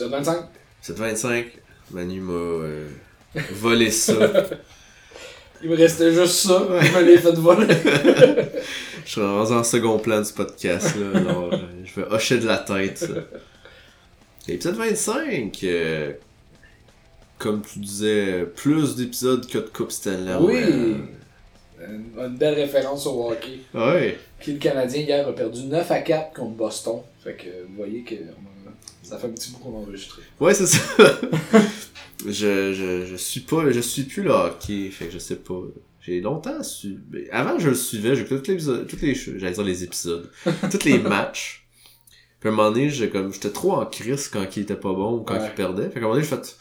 Épisode 25. 725, Manu m'a euh, volé ça. Il me restait juste ça. Il me l'ai fait voler. Je suis rendu en second plan du podcast, là. Alors, euh, je vais hocher de la tête, ça. Épisode 25, euh, comme tu disais, plus d'épisodes que de Coupe Stanley. Oui. Une, une belle référence au hockey. Ouais. Qui le Canadien hier a perdu 9 à 4 contre Boston. Fait que vous voyez que on a- ça fait un petit bout qu'on a enregistré. Ouais, c'est ça. je, je, je suis pas, je suis plus le hockey, fait que je sais pas. J'ai longtemps su. mais Avant, je le suivais, j'écoutais tous les épisodes, toutes les, j'allais dire les épisodes, tous les matchs. Puis à un moment donné, j'ai comme, j'étais trop en crise quand il était pas bon ou quand Ouais. il perdait. Fait qu'à un moment donné, j'ai fait,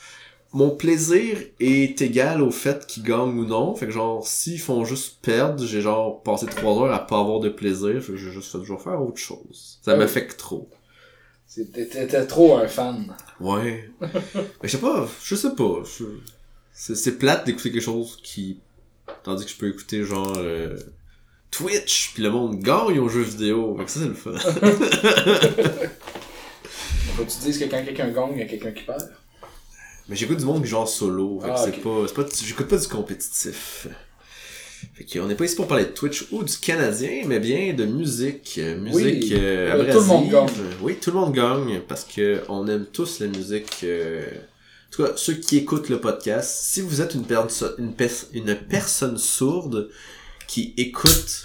mon plaisir est égal au fait qu'ils gagnent ou non. Fait que genre, s'ils font juste perdre, j'ai genre passé trois heures à pas avoir de plaisir. Fait que j'ai juste fait, je vais faire autre chose. Ça Ouais. m'affecte trop. T'étais trop un fan. Ouais. Mais je sais pas, je sais pas. C'est, plate d'écouter quelque chose qui. Tandis que je peux écouter genre euh, Twitch, puis le monde gagne aux jeux vidéo. Fait que ça, c'est le fun. Faut que tu dises que quand quelqu'un gagne, il y a quelqu'un qui perd. Mais j'écoute du monde genre solo. Fait que Ah, c'est pas. C'est pas j'écoute pas du compétitif. Fait qu'on n'est pas ici pour parler de Twitch ou du Canadien, mais bien de musique. Euh, Musique Oui. euh, Euh, tout le monde gagne. Oui, tout le monde gagne parce que on aime tous la musique. euh, En tout cas, ceux qui écoutent le podcast, si vous êtes une, perso- une, pers- une personne sourde qui écoute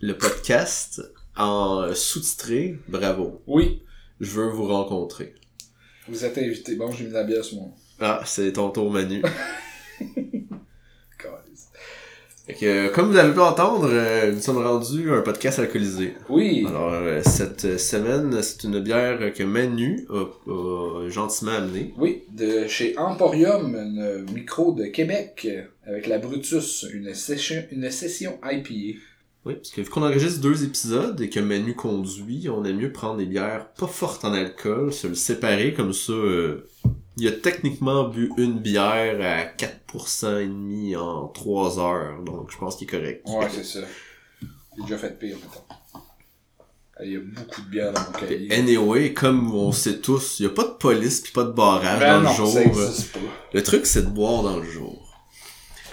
le podcast en sous-titré, bravo. Oui, Je veux vous rencontrer. vous êtes invité. Bon, j'ai mis la bière sur mon. Ah, c'est ton tour, Manu. Calice. Fait que, euh, comme vous avez pu entendre, euh, nous sommes rendus à un podcast alcoolisé. Oui. Alors, euh, cette semaine, c'est une bière que Manu a, a gentiment amenée. Oui, de chez Emporium, une micro de Québec, avec la Brutus, une session, une session IPA. Oui, parce que vu qu'on enregistre deux épisodes et que Manu conduit, on aime mieux prendre des bières pas fortes en alcool, se le séparer comme ça. euh, il a techniquement bu une bière à 4% et demi en 3 heures, donc je pense qu'il est correct. Ouais, c'est ça. J'ai déjà fait pire, mettons. Ah, Il y a beaucoup de bière dans mon cahier. Anyway, comme on sait tous, il y a pas de police puis pas de barrage Ben dans non, le jour. ça existe pas. Le truc, c'est de boire dans le jour.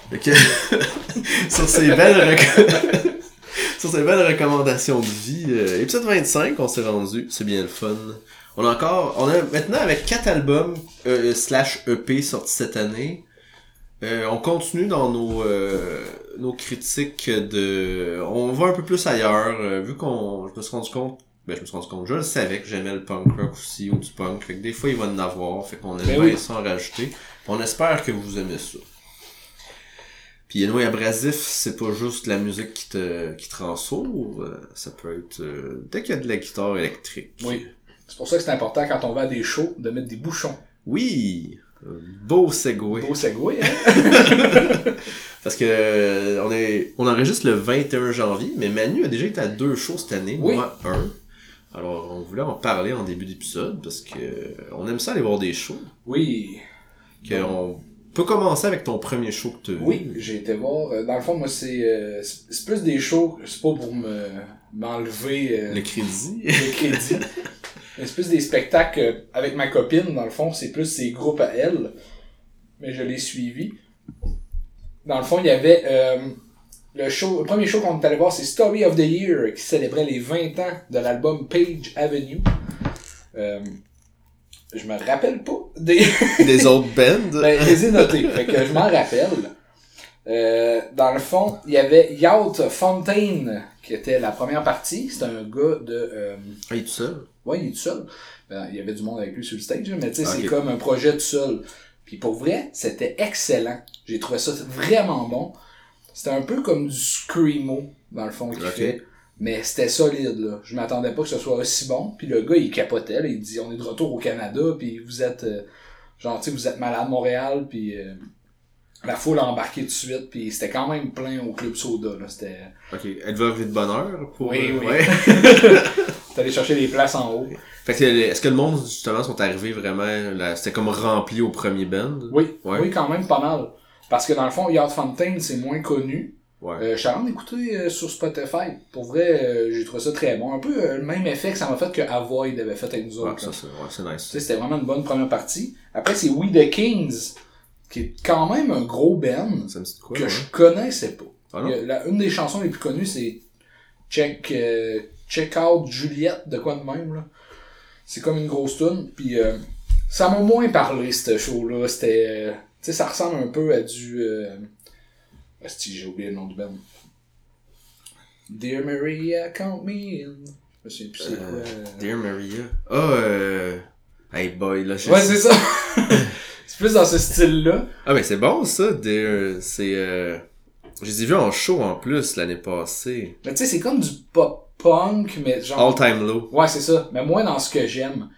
Que, sur ces belles rec- sur ces belles recommandations de vie, euh, épisode 25, on s'est rendu, c'est bien le fun. On a encore, on a maintenant avec quatre albums euh, slash EP sortis cette année. Euh, on continue dans nos euh, nos critiques de, on va un peu plus ailleurs euh, vu qu'on, je me suis rendu compte, ben je me suis rendu compte, je le savais que j'aimais le punk rock aussi ou du punk, fait que des fois il va en avoir, fait qu'on aime Ben bien oui. ça en rajouter. On espère que vous aimez ça. Puis Anyway Abrasif, c'est pas juste la musique qui te, qui te rend sourd, euh, ça peut être euh, dès qu'il y a de la guitare électrique. Oui. C'est pour ça que c'est important quand on va à des shows de mettre des bouchons. Oui! Un Beau segway. Beau segway, hein? Parce que euh, on est on enregistre le 21 janvier, mais Manu a déjà été à deux shows cette année, Oui. moi un. Alors on voulait en parler en début d'épisode parce que euh, on aime ça aller voir des shows. Oui. Que on peut commencer avec ton premier show que tu as. Oui, j'ai été voir. euh, Dans le fond, moi, c'est euh, plus des shows, c'est pas pour me m'enlever euh, Le crédit. le crédit. C'est plus des spectacles euh, avec ma copine, dans le fond, c'est plus ses groupes à elle. Mais je l'ai suivi. Dans le fond, il y avait euh, le show, le premier show qu'on est allé voir, c'est Story of the Year, qui célébrait les 20 ans de l'album Page Avenue. Euh, je me rappelle pas des. des autres bands. Ben, je les ai notés, fait que je m'en rappelle. Euh, dans le fond, il y avait Yacht Fontaine, qui était la première partie. C'était un gars de... euh, il est tout seul. Ouais, il est tout seul. Ben, il y avait du monde avec lui sur le stage, là, mais tu sais, c'est comme un projet tout seul. Puis pour vrai, c'était excellent. J'ai trouvé ça vraiment bon. C'était un peu comme du screamo, dans le fond, qu'il fait. Mais c'était solide, là. Je m'attendais pas que ce soit aussi bon. Puis le gars, il capotait, là. Il dit, on est de retour au Canada, puis vous êtes... euh, genre, tu sais, vous êtes malade Montréal, puis... euh, la foule a embarqué tout de suite, puis c'était quand même plein au Club Soda, là. C'était... Ok. Êtes-vous arrivé de bonne heure pour. Oui, oui. ouais. T'es allé chercher les places en haut. fait que est-ce que le monde justement sont arrivés vraiment là, c'était comme rempli au premier band? Oui, Ouais. oui, quand même pas mal. Parce que dans le fond, Yard Fontaine, c'est moins connu. Ouais. Euh, je suis en d'écouter euh, sur Spotify. Pour vrai, euh, j'ai trouvé ça très bon. Un peu euh, le même effet que ça m'a fait que Avoid avait fait avec nous Ouais, autres. ça, c'est ouais, c'est Tu nice. sais, c'était vraiment une bonne première partie. Après, c'est We the Kings, qui est quand même un gros band Ça me dit de quoi, que ouais? je connaissais pas. Ah non? la- une des chansons les plus connues, c'est Check, euh, Check Out Juliette, de quoi de même, là. C'est comme une grosse tune. Puis euh, ça m'a moins parlé, ce show-là. C'était... euh, tu sais, ça ressemble un peu à du... Euh... asti, j'ai oublié le nom du band. Dear Maria, count me in. Je souviens plus c'est quoi. Dear Maria. Ah, euh... Hey boy, là, je Ouais, c'est ça. c'est plus dans ce style-là. Ah, mais c'est bon, ça, Dear... C'est, euh... Je les ai vus en show, en plus, l'année passée. Mais tu sais, c'est comme du pop-punk, mais genre... All Time Low. Ouais, c'est ça. Mais moi, dans ce que j'aime.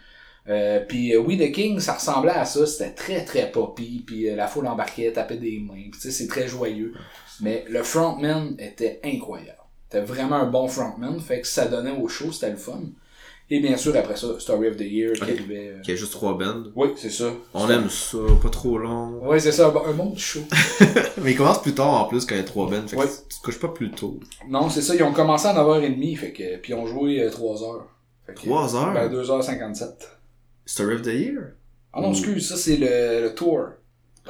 Euh, puis euh, We the King, ça ressemblait à ça. C'était très, très poppy. Puis euh, la foule embarquait, tapait des mains. Puis tu sais, c'est très joyeux. Mais le frontman était incroyable. C'était vraiment un bon frontman. Fait que ça donnait au show, c'était le fun. Et bien sûr, après ça, Story of the Year qui Ok. arrivait. euh. Qui a juste trois bands. Oui, c'est ça. On aime ça, pas trop long. Ouais, c'est ça, un, bon- un bon show. Mais il commence plus tard, en plus, quand il y a trois bands. Fait que Ouais. tu te couches pas plus tôt. Non, c'est ça, ils ont commencé à 9h30, fait que, puis ils ont joué euh, 3 heures. Fait que, 3 heures? Ben, 2h57. Story of the Year? Ah non, excuse, ça c'est le, le tour.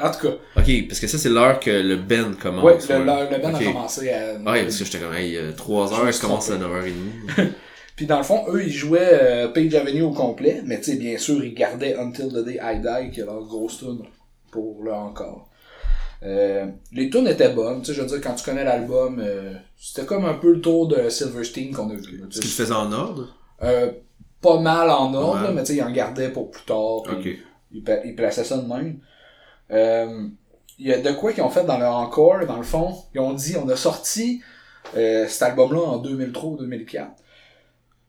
En tout cas, Ok, parce que ça, c'est l'heure que le band commence. ouais, le, le, le band Ok. a commencé à. Ouais, parce que j'étais comme, hey, 3 heures, Juste je commence à trompé. 9h30. Puis dans le fond, eux, ils jouaient euh, Page Avenue au complet, mais tu sais, bien sûr, ils gardaient Until the Day I Die, qui est leur grosse tune pour le encore. Euh, les tunes étaient bonnes, tu sais, je veux dire, quand tu connais l'album, euh, c'était comme un peu le tour de Silverstein qu'on a vu. là, tu Est-ce qu'il sais. le faisait en ordre? Pas mal en ordre, là, mais tu sais, ils en gardaient pour plus tard. puis Ok. Ils, ils plaçaient ça de même. Il y a de quoi qu'ils ont fait dans leur encore, dans le fond. Ils ont dit, on a sorti cet album-là en 2003 ou 2004.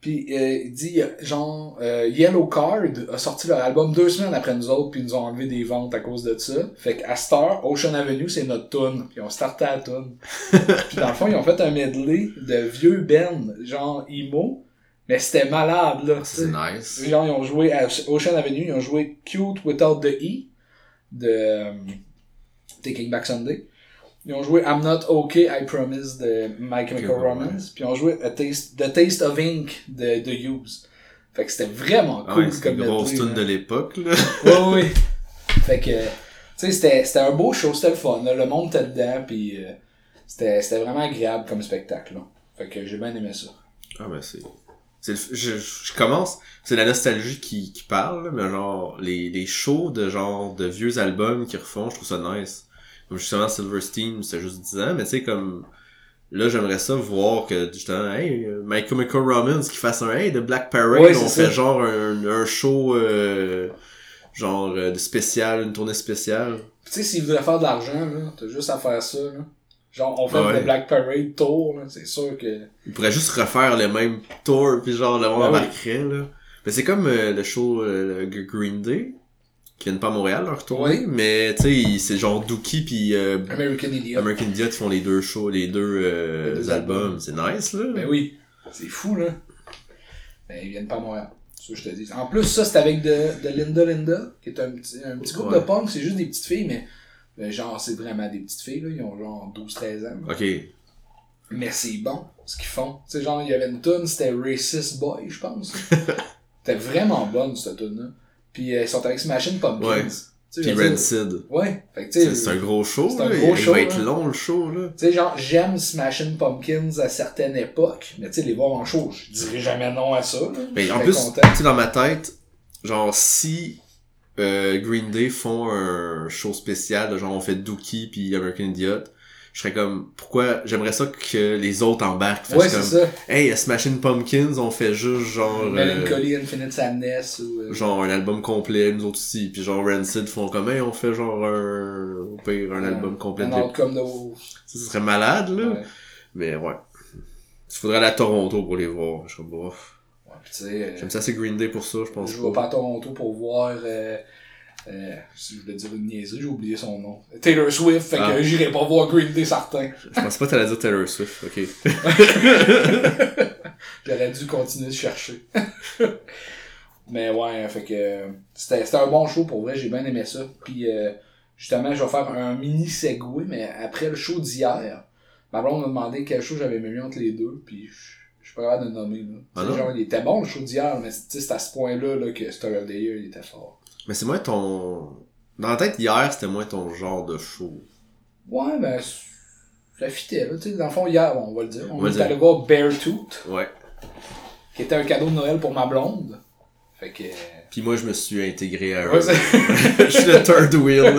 Puis euh, il dit, genre, euh, Yellow Card a sorti leur album deux semaines après nous autres, puis ils nous ont enlevé des ventes à cause de ça. Fait qu'à Star, Ocean Avenue, c'est notre tune. Puis on startait à la tune. puis dans le fond, ils ont fait un medley de vieux Ben, genre emo. Mais c'était malade, là. C'est nice. Genre, ils ont joué à Ocean Avenue, ils ont joué Cute Without the E de euh, Taking Back Sunday. Ils ont joué I'm Not Okay, I Promise de My Chemical Ok, ouais. Romance. Puis ils ont joué A Taste, The Taste of Ink de The Used. Fait que c'était vraiment cool ouais, comme une grosse tune de là. l'époque, là. Ouais, ouais. Fait que, tu sais, c'était, c'était un beau show, c'était le fun. là. Le monde était dedans, puis euh, c'était, c'était vraiment agréable comme spectacle. Là. Fait que j'ai bien aimé ça. Ah ben c'est... c'est le- je, je commence... C'est la nostalgie qui, qui parle, mais genre, les, les shows de genre de vieux albums qu'ils refont, je trouve ça nice. Comme justement Silverstein, c'était juste 10 ans, mais tu sais, comme... Là, j'aimerais ça voir que, justement, hey, My Chemical Romance qui fasse un Hey, de Black Parade, Ouais, c'est on ça. fait genre un, un show, euh, genre, euh, de spécial, une tournée spéciale. Tu sais, s'ils voudraient faire de l'argent, là, t'as juste à faire ça. Là. Genre, on fait Ouais. le Black Parade Tour, là, c'est sûr que. Ils pourraient juste refaire le même tour, puis genre, le monde Ben oui. embarquerait, là. Mais c'est comme euh, le show euh, le Green Day, qui viennent pas à Montréal, leur tournée, Oui. mais tu sais, c'est genre Dookie puis euh, American Idiot. American Idiot font les deux shows, les deux, euh, Les deux albums. albums. C'est nice, là. Ben oui, c'est fou, là. Ben, ils viennent pas à Montréal. Ça je te dis. En plus, ça, c'est avec de, de Linda Linda, qui est un petit, un petit groupe Ouais. de punk, c'est juste des petites filles, mais ben, genre, c'est vraiment des petites filles, là. Ils ont genre 12-13 ans. Ok. Mais c'est bon, ce qu'ils font. Tu sais, genre, il y avait une tune, c'était Racist Boy, je pense. c'était vraiment bonne, cette tune-là. Puis euh, ils sont avec Smashing Pumpkins. Ouais. Puis Rancid. Ouais. Fait que C'est c'est un gros show, c'est un là. gros Il show, va être là. long, le show, là. tu sais, genre, j'aime Smashing Pumpkins à certaines époques, mais tu sais, les voir en show, je dirais jamais non à ça. Mais Je en plus, tu sais, dans ma tête, genre, si euh, Green Day font un show spécial, genre, on fait Dookie puis American Idiot, je serais comme, pourquoi, j'aimerais ça que les autres embarquent. Ouais, comme, ça. hey, Smashing Pumpkins, on fait juste genre, euh, Melancholy Infinite Sadness ou. euh, genre un album complet, nous autres aussi, puis genre Rancid font comme, hey, on fait genre un, au pire, un euh, album complet. Un Wolf. Ça, ce serait malade, là. Ouais. Mais ouais. Il faudrait aller à Toronto pour les voir. Je suis comme, bof. Ouais, pis tu sais, euh, J'aime ça, c'est Green Day pour ça, je pense je vais pas à Toronto pour voir. Euh, euh, si je voulais dire une niaiserie, j'ai oublié son nom. Taylor Swift, fait Ah. que j'irai pas voir Green Day certain. Je pensais pas que t'allais dire Taylor Swift, ok. J'aurais dû continuer de chercher. Mais ouais, fait que c'était un bon show pour vrai, j'ai bien aimé ça. Puis euh, justement, je vais faire un mini segway, mais après le show d'hier, Ma blonde m'a demandé quel show j'avais aimé entre les deux, puis je je suis pas capable de le nommer, là. Ah genre, il était bon le show d'hier, mais c'est à ce point-là, là, que the Year, il était fort. Mais c'est moins ton... Dans la tête, hier, c'était moins ton genre de show. Ouais, ben, c- ça fitait, là, tu sais, dans le fond, hier, bon, on va le dire, on, On est allé voir Beartooth, Ouais. qui était un cadeau de Noël pour ma blonde. Fait que... Puis moi, je me suis intégré à eux. Ouais, je suis le third wheel.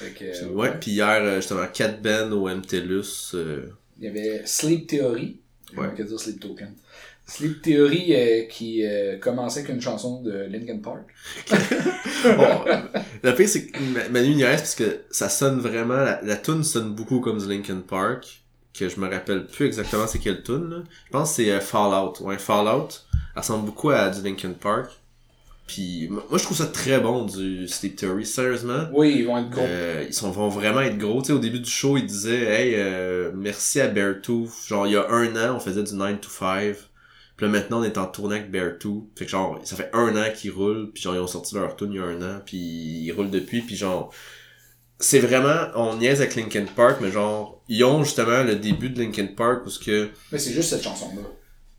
fait que, ouais, puis hier, euh, justement, Cat Ben au MTLUS. euh, Il y avait Sleep Theory. Ouais. On va dire Sleep Token. Sleep Theory euh, qui euh, commençait avec une chanson de Linkin Park. Bon, le pire, c'est que Ma- Manu niaise parce que ça sonne vraiment, la, la tune sonne beaucoup comme du Linkin Park, que je me rappelle plus exactement c'est quelle tune, là. Je pense que c'est euh, Fallout. Ouais, Fallout. Elle ressemble beaucoup à du Linkin Park. Puis, moi, je trouve ça très bon, du Sleep Theory, sérieusement. Oui, ils vont être gros. Euh, ils sont, vont vraiment être gros. Tu sais, au début du show, ils disaient, hey, euh, merci à Beartooth. Genre, il y a un an, on faisait du 9 to 5. Puis là, maintenant, on est en tournée avec Beartooth. Fait que genre, ça fait un an qu'ils roulent. Puis genre, ils ont sorti leur tune il y a un an. Puis ils roulent depuis. Puis genre, c'est vraiment, on niaise avec Linkin Park, mais genre, ils ont justement le début de Linkin Park où ce que, Mais c'est juste cette chanson-là.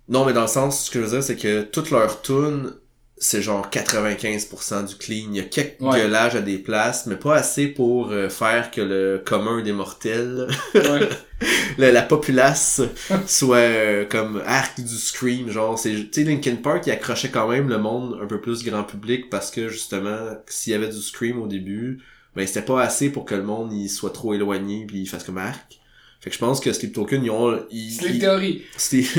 non, mais dans le sens, ce que je veux dire, c'est que toutes leurs tunes, c'est genre 95% du clean. Il y a quelques Ouais. gueulages à des places, mais pas assez pour euh, faire que le commun des mortels, Ouais. la, la populace, soit euh, comme arc du scream. Genre, c'est, tu sais, Linkin Park, il accrochait quand même le monde un peu plus grand public parce que justement, s'il y avait du scream au début, ben c'était pas assez pour que le monde il soit trop éloigné puis il fasse comme arc. Fait que je pense que Sleep Token, ils ont, ils, Sleep ils- Theory. Sleep...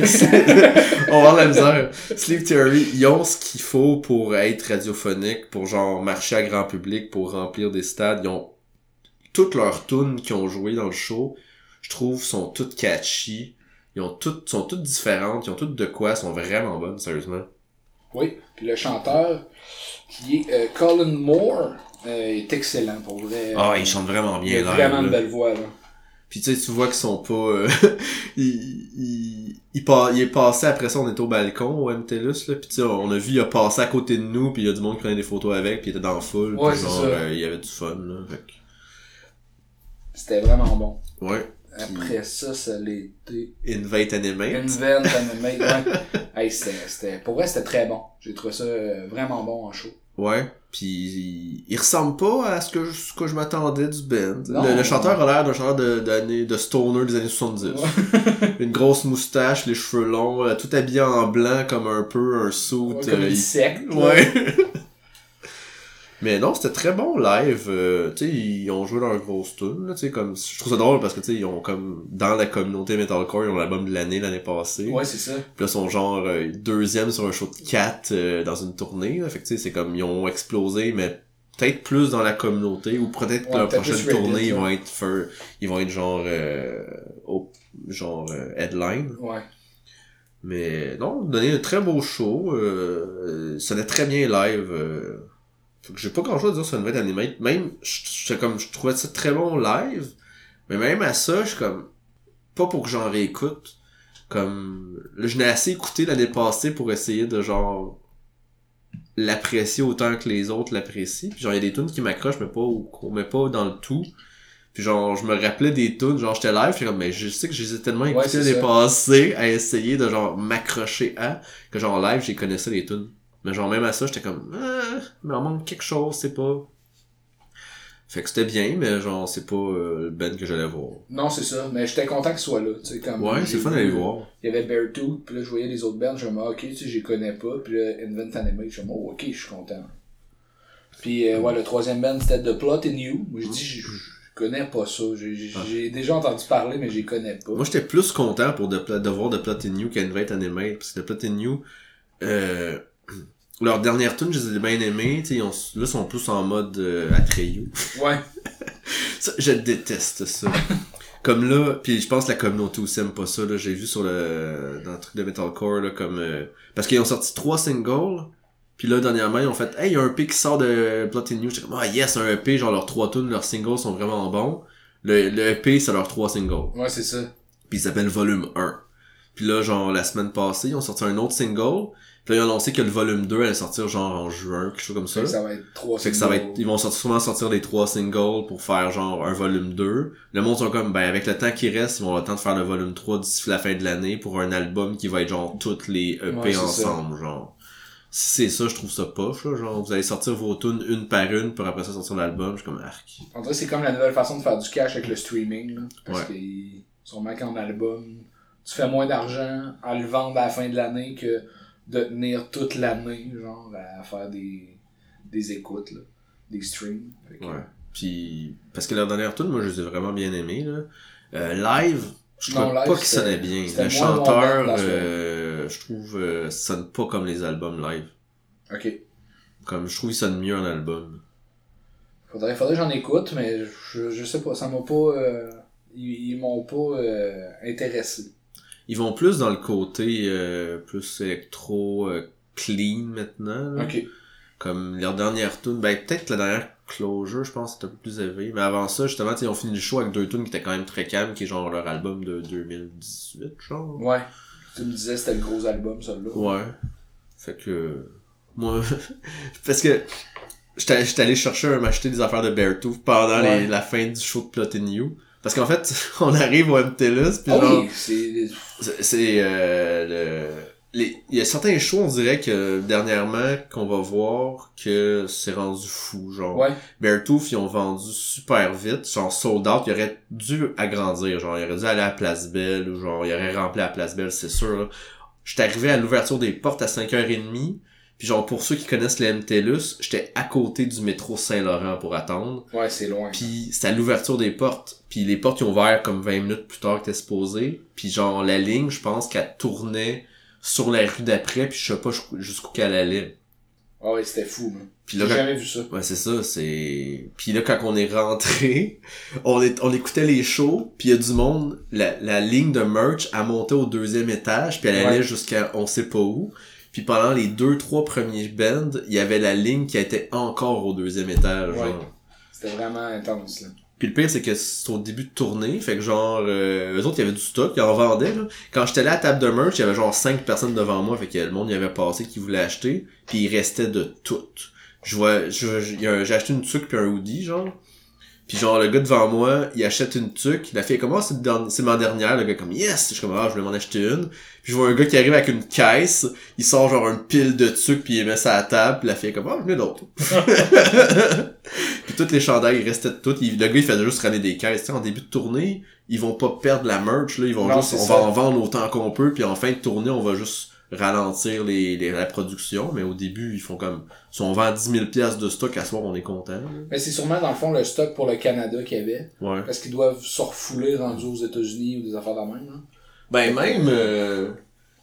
on va avoir la misère. Sleep Theory, ils ont ce qu'il faut pour être radiophonique, pour genre marcher à grand public, pour remplir des stades. Ils ont toutes leurs tunes qui ont joué dans le show, je trouve, sont toutes catchy. Ils ont toutes, sont toutes différentes, ils ont toutes de quoi, sont vraiment bonnes, sérieusement. Oui. Puis le chanteur, qui est euh, Colin Moore, euh, est excellent pour vrai. Ah, ils chantent vraiment Il bien a là. vraiment une belle voix, là. Puis tu sais, tu vois qu'ils sont pas... euh, il, il, il, il est passé, après ça, on était au balcon au MTLUS, là, puis tu sais, on a vu, il a passé à côté de nous, puis il y a du monde qui prenait des photos avec, puis il était dans la foule, Ouais, genre, ça. euh, il y avait du fun, là. Fait C'était vraiment bon. ouais. Après ça, ça l'a été Invite Animate. Invent Animate. Ouais. Hey, c'était, pour vrai, c'était très bon. J'ai trouvé ça euh, vraiment bon en show. Ouais. Puis il, il ressemble pas à ce que je, ce que je m'attendais du band. Non. Le, le chanteur a l'air d'un chanteur de, d'années, de stoner des années 70. Une grosse moustache, les cheveux longs, euh, tout habillé en blanc comme un peu un suit. Ouais, comme euh, une secte. Ouais. Mais non, c'était très bon live. euh, tu sais, ils ont joué leur grosse tune. Là, tu sais, comme, je trouve ça drôle parce que tu sais, ils ont comme dans la communauté metalcore, ils ont l'album de l'année l'année passée. Ouais, c'est ça. Puis là, ils sont genre euh, deuxième sur un show de 4 dans une tournée. Là. Fait que tu sais, c'est comme ils ont explosé, mais peut-être plus dans la communauté ou peut-être que Ouais, peut-être prochaine Reddit, tournée, ils vont être fir- ils vont être genre euh, au, genre euh, headline. Ouais. Mais non, donné un très beau show. Euh, ça allait très bien live. Fait que j'ai pas grand chose à dire sur Invite Animate. Même, je, comme, je trouvais ça très bon live. Mais même à ça, je suis comme, pas pour que j'en réécoute. Comme, là, je n'ai assez écouté l'année passée pour essayer de genre, l'apprécier autant que les autres l'apprécient. Puis genre, il y a des tunes qui m'accrochent, mais pas, au- mais pas dans le tout. Puis genre, je me rappelais des tunes, genre j'étais live, j'étais comme, mais je sais que je les ai tellement Ouais, l'année ça. passée à essayer de genre m'accrocher à, que genre live, j'ai connaissais les tunes. Mais genre même à ça, j'étais comme, ah, mais en manque quelque chose, c'est pas. Fait que c'était bien, mais genre c'est pas euh, le band que j'allais voir. Non, c'est ça. Mais j'étais content qu'il soit là. Tu sais, comme Ouais, c'est fun d'aller voir. Il y avait Beartooth, puis là, je voyais les autres bands, je me disais, ok, tu sais, les connais pas, puis là, Invent Animate, je me oh, ok, je suis content. Puis, euh, ouais, le troisième band, c'était The Plot in You. Moi, je dis, je, connais pas ça. J'ai Ah. j'ai déjà entendu parler, mais les connais pas. Moi j'étais plus content pour de, voir de Plot in You qu'Invite Animate, parce que de Plot in You, euh, leur dernière tune, je les ai bien aimées, ils ont- là ils sont plus en mode euh, Atreyu. Ouais. Ça, je déteste ça. comme là, puis je pense que la communauté aussi aime pas ça, là, j'ai vu sur le, dans le truc de Metalcore, là, comme, euh, parce qu'ils ont sorti trois singles, puis là, dernièrement, ils ont fait, hey, il y a un EP qui sort de in You, j'étais comme, ah yes, un EP, genre leurs trois tunes, leurs singles sont vraiment bons. Le, le EP, c'est leurs trois singles. Ouais, c'est ça. Puis il s'appelle Volume 1. Puis là, genre, la semaine passée, ils ont sorti un autre single. Puis là, ils ont annoncé que le volume 2 allait sortir genre en juin, quelque chose comme ça. Fait que ça va être trois Fait que ça va être, ils vont sortir, sûrement sortir les trois singles pour faire genre un volume 2. Le monde sont comme, ben avec le temps qui reste, ils vont avoir le temps de faire le volume 3 d'ici la fin de l'année pour un album qui va être genre toutes les EP Ouais, ensemble, genre. Si c'est ça, je trouve ça poche, là, genre, vous allez sortir vos tunes une par une, pour après ça sortir l'album, je suis comme arc. Dirait que c'est comme la nouvelle façon de faire du cash avec le streaming. Là, parce Ouais. qu'ils sûrement qu'en album, tu fais moins d'argent à le vendre à la fin de l'année que de tenir toute l'année, genre, à faire des, des écoutes, là, des streams. Que- Ouais. Puis, parce que la dernière tune, moi, je les ai vraiment bien aimés, là. Euh, live, je Non, trouve live, pas qu'il c'était- sonnait bien. Le bon chanteur, euh, je trouve, euh, sonne pas comme les albums live. Ok. Comme, je trouve qu'il sonne mieux en album. Faudrait, faudrait que j'en écoute, mais je, je sais pas, ça m'a pas. euh, ils ils m'ont pas intéressé. Ils vont plus dans le côté euh, plus électro euh, clean maintenant. là. Ok. Comme leur dernière tune, ben peut-être la dernière closure, je pense, c'était un peu plus élevé. Mais avant ça, justement, ils ont fini le show avec deux tunes qui étaient quand même très calmes, qui est genre leur album de 2018, genre. Ouais. Tu me disais c'était le gros album, celui-là. Ouais. Fait que moi parce que j'étais allé chercher à m'acheter des affaires de Beartooth pendant les- la fin du show de Plotting You. Parce qu'en fait, on arrive au MTLUS puis Ah genre oui, c'est. euh, le les il y a certains shows on dirait que dernièrement qu'on va voir que c'est rendu fou genre Ouais. Beartooth ils ont vendu super vite genre sold out il aurait dû agrandir genre il aurait dû aller à Place Belle ou genre il aurait rempli à Place Belle c'est sûr. J'étais arrivé à l'ouverture des portes à 5h30 puis genre pour ceux qui connaissent le MTLUS j'étais à côté du métro Saint-Laurent pour attendre Ouais, c'est loin. puis c'était à l'ouverture des portes puis les portes ils ont ouvert comme 20 minutes plus tard que t'es supposé puis genre la ligne je pense qu'elle tournait sur la rue d'après puis je sais pas jusqu'où- qu'elle allait Ah ouais, c'était fou, man. puis J'ai quand- jamais vu ça. Ouais, c'est ça, c'est... Puis là, quand on est rentré, on, est, on écoutait les shows, puis il y a du monde, la, la ligne de merch a monté au deuxième étage, puis elle Ouais. allait jusqu'à on sait pas où. Puis pendant les deux, trois premiers bands, il y avait la ligne qui était encore au deuxième étage. Ouais. genre. C'était vraiment intense, là. Puis le pire, c'est que c'est au début de tournée, fait que genre, euh, eux autres, il y avait du stock, ils en vendaient, là. Quand j'étais là à la table de merch, il y avait genre cinq personnes devant moi, fait que le monde y avait passé qui voulait acheter, puis il restait de tout. Je vois, j'ai acheté une tuque puis un hoodie, genre. Puis genre, le gars devant moi, il achète une tuque, la fille est comme, Ah, c'est, c'est ma dernière, le gars comme, yes! Je suis comme, ah, je voulais m'en acheter une. Puis je vois un gars qui arrive avec une caisse, il sort genre une pile de tuques puis il met ça à la table, puis la fille est comme, ah, je venais d'autres. Puis toutes les chandails, ils restaient toutes. Le gars, il faisait juste ramener des caisses. Tu sais, en début de tournée, ils vont pas perdre la merch, là. Ils vont Non, juste, on ça. va en vendre autant qu'on peut, puis en fin de tournée, on va juste ralentir les, les, la production. Mais au début, ils font comme, si on vend 10 000 piastres de stock, à soir, on est content. Mais c'est sûrement, dans le fond, le stock pour le Canada qu'il y avait. Ouais. Parce qu'ils doivent se refouler rendus aux États-Unis ou des affaires de même, hein. Ben, même, euh,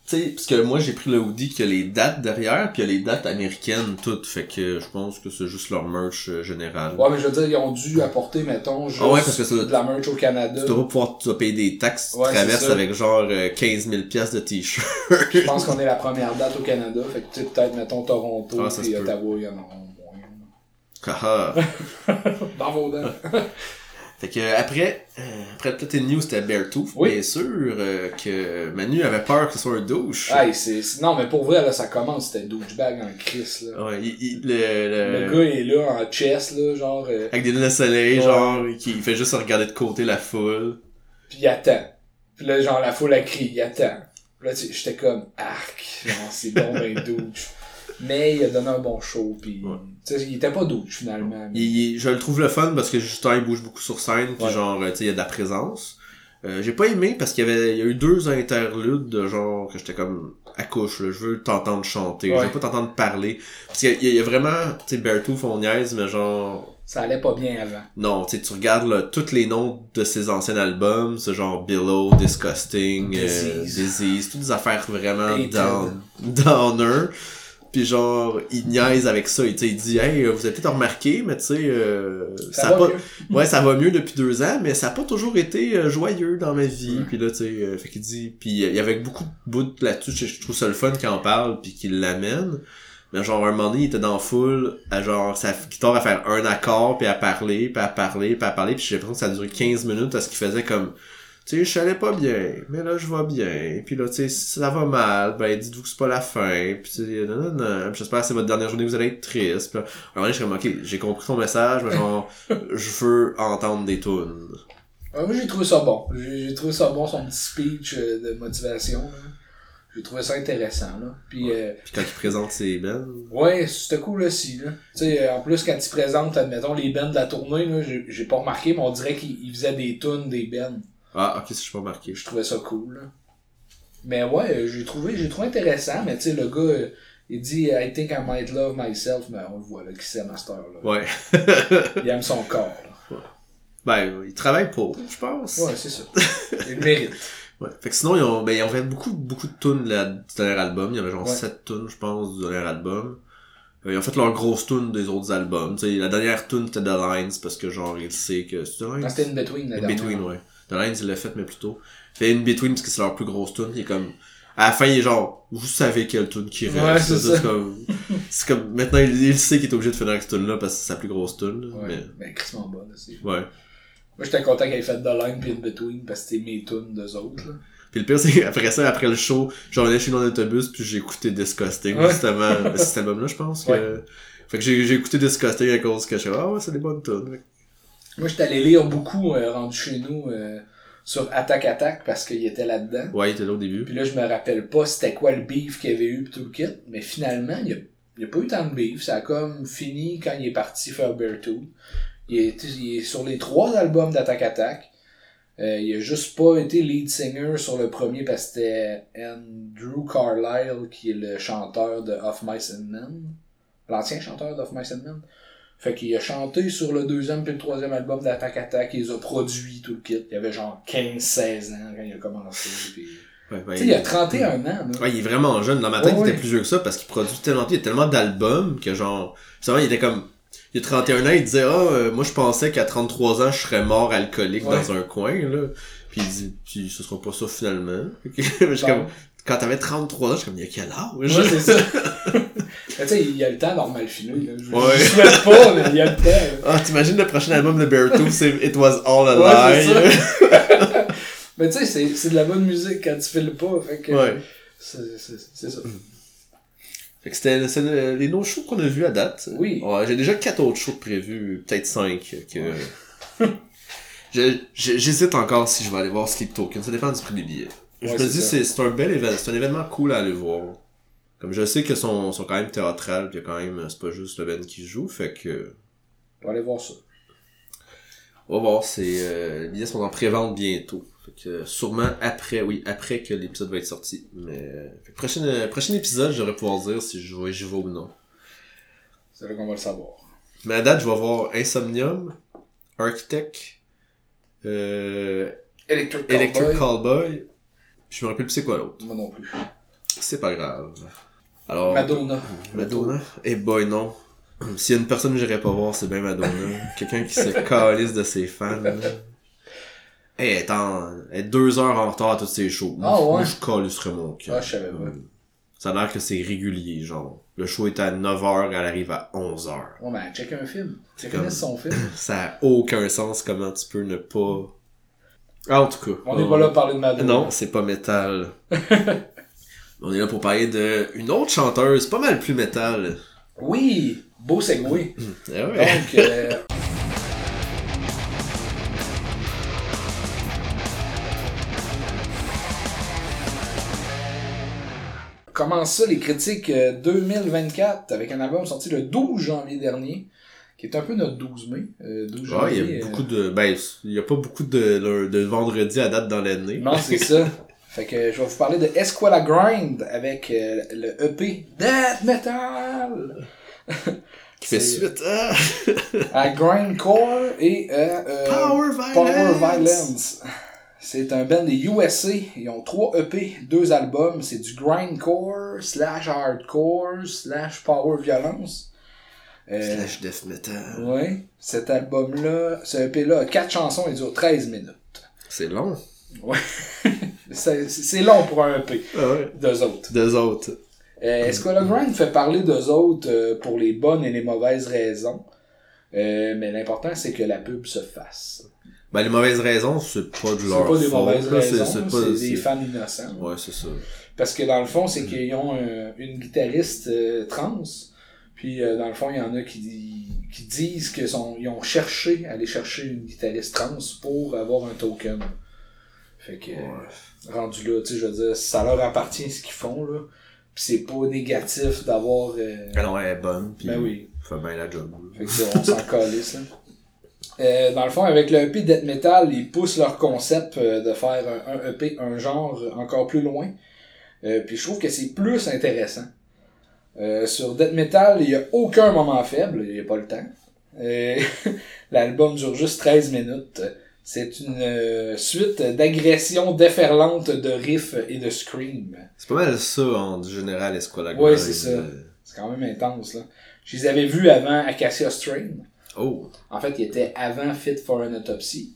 sais, parce que moi, j'ai pris le hoodie qui a les dates derrière, puis il y a les dates américaines toutes. Fait que je pense que c'est juste leur merch euh, général. Ouais, mais je veux dire, ils ont dû apporter, mettons, juste Ah ouais, parce que ça- de la merch au Canada. Tu dois pouvoir tu payer des taxes, tu Ouais, traverses avec genre euh, 15 000 piastres de t-shirt. Je pense qu'on est la première date au Canada. Fait que, tu sais, peut-être, mettons, Toronto Ah, et. Ottawa, il y en aura moins. Haha. Dans vos dents. fait que après, euh, après toute une news, c'était Beartooth, Oui. bien sûr, euh, que Manu avait peur que ce soit un douche. C'est, non, mais pour vrai, là, ça commence, c'était douchebag en crise, là. Ouais, il, il- le, Le le- gars est là, en chess, là, genre, euh, avec des lunettes de soleil, Ouais. genre, qui il fait juste regarder de côté la foule. pis il attend. Pis là, genre, la foule a crie, il attend. Pis là, j'étais comme, arc, c'est bon, ben douche. Mais il a donné un bon show, Ouais. sais, il était pas douche, finalement. mais- Il- il- je le trouve le fun parce que Justin il bouge beaucoup sur scène, puis Ouais. genre, tu sais, il y a de la présence. Euh, j'ai pas aimé parce qu'il y avait il y a eu deux interludes de genre que j'étais comme à couche là, je veux t'entendre chanter, je Ouais. veux pas t'entendre parler parce qu'il y, y a vraiment tu sais Beartooth on niaise mais genre Ça allait pas bien avant. non, tu sais tu regardes là, tous les noms de ses anciens albums, c'est genre Below, Disgusting, euh, Disease. Toutes des affaires vraiment down, downer. Puis genre, il niaise avec ça. Sais, il dit, hey, vous avez peut-être remarqué, mais tu sais, euh, Ça, ça, va pas, mieux. ouais, ça va mieux depuis deux ans, mais ça a pas toujours été euh, joyeux dans ma vie. Puis là, tu sais, euh, fait qu'il dit, puis euh, il y avait beaucoup de bouts là-dessus. Je, je trouve ça le fun qu'il en parle puis qu'il l'amène. Mais genre, un moment donné, il était dans la foule, à genre, sa guitare à faire un accord, puis à parler, puis à parler, puis à parler, puis j'ai l'impression que ça a duré 15 minutes parce qu'il faisait comme, tu sais, je allais pas bien, mais là, je vais bien. Puis là, tu sais, si ça va mal, ben, dites-vous que c'est pas la fin. Puis, tu sais, non, non, non. J'espère que c'est votre dernière journée que vous allez être triste. Puis là, je suis comme, ok, j'ai compris ton message, mais genre, je veux entendre des tunes. Ah, moi, j'ai trouvé ça bon. J'ai trouvé ça bon, son petit speech euh, de motivation. là. J'ai trouvé ça intéressant. Là. Puis, euh, Puis quand il présente ses bands, ouais, c'était cool aussi. Là. Tu sais, euh, en plus, quand il présente, admettons, les bands de la tournée, là, j'ai pas remarqué, mais on dirait qu'il il faisait des tunes des bands. Ah, ok, si je suis pas marqué. Je trouvais ça cool. Mais ouais, euh, j'ai trouvé, j'ai trouvé intéressant, mais tu sais, le gars, euh, il dit I think I might love myself, mais on le voit là, qui c'est Master là. Ouais. Il aime son corps. Là. Ben, il travaille pour, je pense. Ouais, c'est ça. Il le mérite. Ouais. Fait que sinon, ils ont, ben, ils ont fait beaucoup, beaucoup de tunes là, du dernier album. Il y avait genre Ouais. 7 tunes, je pense, du dernier album. Euh, ils ont fait leur grosse tune des autres albums. Tu sais, la dernière tune c'était The Lines parce que genre, il sait que c'est The Lines. Non, c'était In Between, la In. Between, ouais. The Lines, il l'a fait, mais plus tôt. Fait In Between parce que c'est leur plus grosse tune. Il est comme, à la fin, il est genre, vous savez quelle tune qui reste. Ouais, c'est ça. Comme, c'est comme, maintenant, il, il sait qu'il est obligé de finir avec cette tune-là parce que c'est sa plus grosse tune. Ouais, Mais, mais crissement bas, là, c'est... ouais. Moi, j'étais content qu'il ait fait The Line pis In Between, parce que c'était mes tunes d'eux autres, là. Puis le pire, c'est qu'après ça, après le show, j'en venais chez nous en autobus, puis j'ai écouté Disgusting, Ouais. justement. c'est cet album-là, je pense. Que... Fait que j'ai écouté Disgusting à cause que je suis ah ouais, c'est des bonnes tunes. Moi, j'étais allé lire beaucoup, euh, rendu chez nous, euh, sur Attack Attack, parce qu'il était là-dedans. Ouais, il était là au début. Puis là, je me rappelle pas c'était quoi le beef qu'il y avait eu pis tout le kit, mais finalement, il y a, il y a pas eu tant de beef. Ça a comme fini quand il est parti faire Bear 2. Il est, il est sur les trois albums d'Attack Attack. Euh, il a juste pas été lead singer sur le premier parce que c'était Andrew Carlyle qui est le chanteur de Of Mice and Men. L'ancien chanteur d'Of Mice and Men. Fait qu'il a chanté sur le deuxième puis le troisième album d'Attack Attack. Il les a produits tout le kit. Il avait genre 15-16 ans quand il a commencé. puis- Ouais, sais, il a 31 ans, là. Ouais, il est vraiment jeune. Dans ma tête, il était plus vieux que ça parce qu'il produit tellement, il y a tellement d'albums que genre, justement, il était comme, il a 31 ans, il disait, ah, euh, moi je pensais qu'à 33 ans, je serais mort alcoolique dans un coin, là. Puis il dit, puis ce sera pas ça finalement. Je suis comme, quand t'avais 33 ans, je suis comme, il y a quel âge? Ouais, c'est ça. Mais tu sais, il y a le temps d'en mal finir, là. Je, Ouais. je souhaite pas, mais il y a le temps. Ah, t'imagines le prochain album de Bear 2, c'est It Was All a Ouais, Lie. Mais tu sais, c'est, c'est de la bonne musique quand tu files pas, fait que... Ouais. C'est, c'est, c'est ça. Fait que c'était les no shows qu'on a vus à date. Oui. Ouais, j'ai déjà quatre autres shows prévus, peut-être cinq. Que... J'hésite encore si je vais aller voir Sleep Token. Ça dépend du prix des billets. Je Ouais, me dis, c'est c'est un bel événement. C'est un événement cool à aller voir. Comme je sais que sont, sont quand même théâtrales, a quand même, c'est pas juste le band qui joue, fait que, On va aller voir ça. on va voir, c'est, euh, les billets sont en pré-vente bientôt. Fait que, sûrement après, oui, après que l'épisode va être sorti. Mais, euh, fait que prochain, euh, prochain épisode, je devrais pouvoir dire si je vais, j'y vais ou non. C'est là qu'on va le savoir. Mais à date, je vais voir Insomnium, Architect, euh, Electric Electric Cowboy. Callboy. Je me rappelle plus c'est quoi l'autre. Moi non plus. C'est pas grave. Alors. Madonna. Madonna? Eh boy, non. S'il y a une personne que j'irais pas voir, c'est bien Madonna. Quelqu'un qui se calisse de ses fans. là. Hey, elle est deux heures en retard à toutes ses shows. Ah, Moi, ouais? je calisserais mon cœur. Ah, je savais pas. Ça a l'air que c'est régulier, genre. Le show est à 9h, elle arrive à 11h. Ouais, mais check un film. Check comme- son film? Ça a aucun sens comment tu peux ne pas... Ah, en tout cas. On n'est pas là pour parler de Madonna. Non, c'est pas métal. On est là pour parler de une autre chanteuse, pas mal plus métal. Oui! Beau segway. Eh ouais. Donc, euh, Comment ça, les critiques euh, 2024, avec un album sorti le 12 janvier dernier, qui est un peu notre 12 mai. euh, 12 Ouais, janvier. il y a euh, beaucoup de. Ben, il y a pas beaucoup de, de vendredi à date dans l'année. Non, c'est ça. Fait que je vais vous parler de Esquela Grind avec euh, le EP Death Metal Qui fait suite à à Grindcore et euh, euh, Power Violence. Power Violence. C'est un band des USA. Ils ont trois EP, deux albums. C'est du grindcore, slash hardcore, slash power violence. Euh, Slash death metal. ouais. Cet album-là, ce EP-là a quatre chansons et dure 13 minutes. C'est long. C'est c'est long pour un EP, Ah ouais. d'eux autres. Deux autres. Euh, Escola Grind fait parler d'eux autres euh, pour les bonnes et les mauvaises raisons? Euh, mais l'important, c'est que la pub se fasse. Ben, les mauvaises raisons, c'est pas de C'est leur pas des faute, mauvaises c'est- raisons, c'est c'est des c'est- fans innocents. Ouais, c'est ça. Parce que dans le fond, c'est qu'ils ont une guitariste trans. Puis euh, dans le fond, il y en a qui, di- qui disent qu'ils ont cherché, aller chercher une guitariste trans pour avoir un token. Fait que, rendu là, tu sais, je veux dire, ça leur appartient ce qu'ils font, là. Puis c'est pas négatif d'avoir... euh, Ah non, elle est bonne, pis ben oui. fait bien la job. Fait que on s'en calisse, là. Euh, dans le fond, avec le EP Death Metal, ils poussent leur concept euh, de faire un, un EP, un genre encore plus loin. Euh, puis je trouve que c'est plus intéressant. Euh, sur Death Metal, il n'y a aucun moment faible, il n'y a pas le temps. Euh, L'album dure juste 13 minutes. C'est une euh, suite d'agressions déferlantes de riffs et de screams. C'est pas mal ça, en général, Esquala Ouais, c'est ça. C'est quand même intense, là. Je les avais vus avant Acacia Strain. Oh, En fait, il était avant Fit for an Autopsy.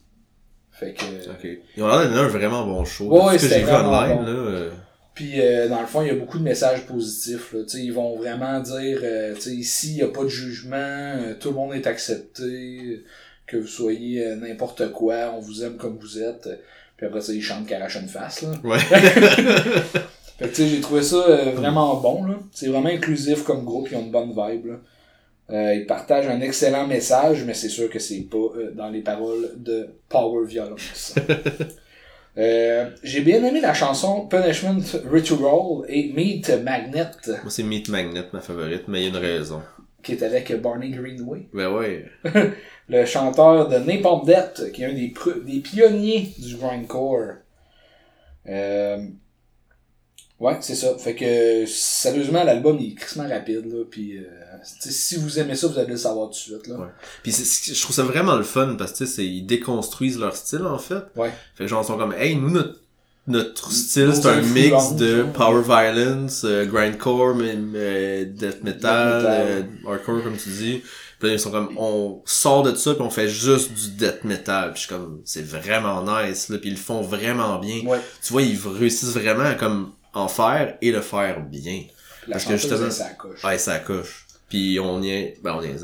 Fait que. ok. Ils ont l'air de donner un vraiment bon show. Ouais, c'était j'ai vu vraiment online, bon. là. Euh, Puis, euh, dans le fond, il y a beaucoup de messages positifs. Là. Ils vont vraiment dire euh, ici, il n'y a pas de jugement, euh, tout le monde est accepté, que vous soyez euh, n'importe quoi, on vous aime comme vous êtes. Puis après ça, ils chantent Carache une face. Là. Ouais. Fait que tu sais, j'ai trouvé ça euh, vraiment bon. là. C'est vraiment inclusif comme groupe, ils ont une bonne vibe. Là. Euh, ils partagent un excellent message, mais c'est sûr que c'est pas euh, dans les paroles de Power Violence. Euh, j'ai bien aimé la chanson Punishment Ritual et Meat Magnet, Moi, c'est Meat Magnet, ma favorite, mais il y a une raison. qui est avec Barney Greenway, Ben ouais. le chanteur de Napalm Death, qui est un des, pr- des pionniers du grindcore. Euh, ouais, c'est ça. Fait que, sérieusement, l'album il est crissement rapide, là, puis euh, si vous aimez ça, vous allez le savoir tout de suite, là. Ouais. Puis je trouve ça vraiment le fun parce que ils déconstruisent leur style en fait. Ouais. Fait que genre ils sont comme hey nous notre notre style c'est un mix de power violence, euh, grindcore, mais, mais death metal, Death metal. euh, hardcore comme tu dis. Puis là ils sont comme on sort de ça puis on fait juste du death metal. Puis je suis comme c'est vraiment nice là puis ils le font vraiment bien. Ouais. Tu vois ils réussissent vraiment à comme en faire et le faire bien. La Parce que justement- ça coche. Ouais, ça coche. Puis on y est, ben on y est.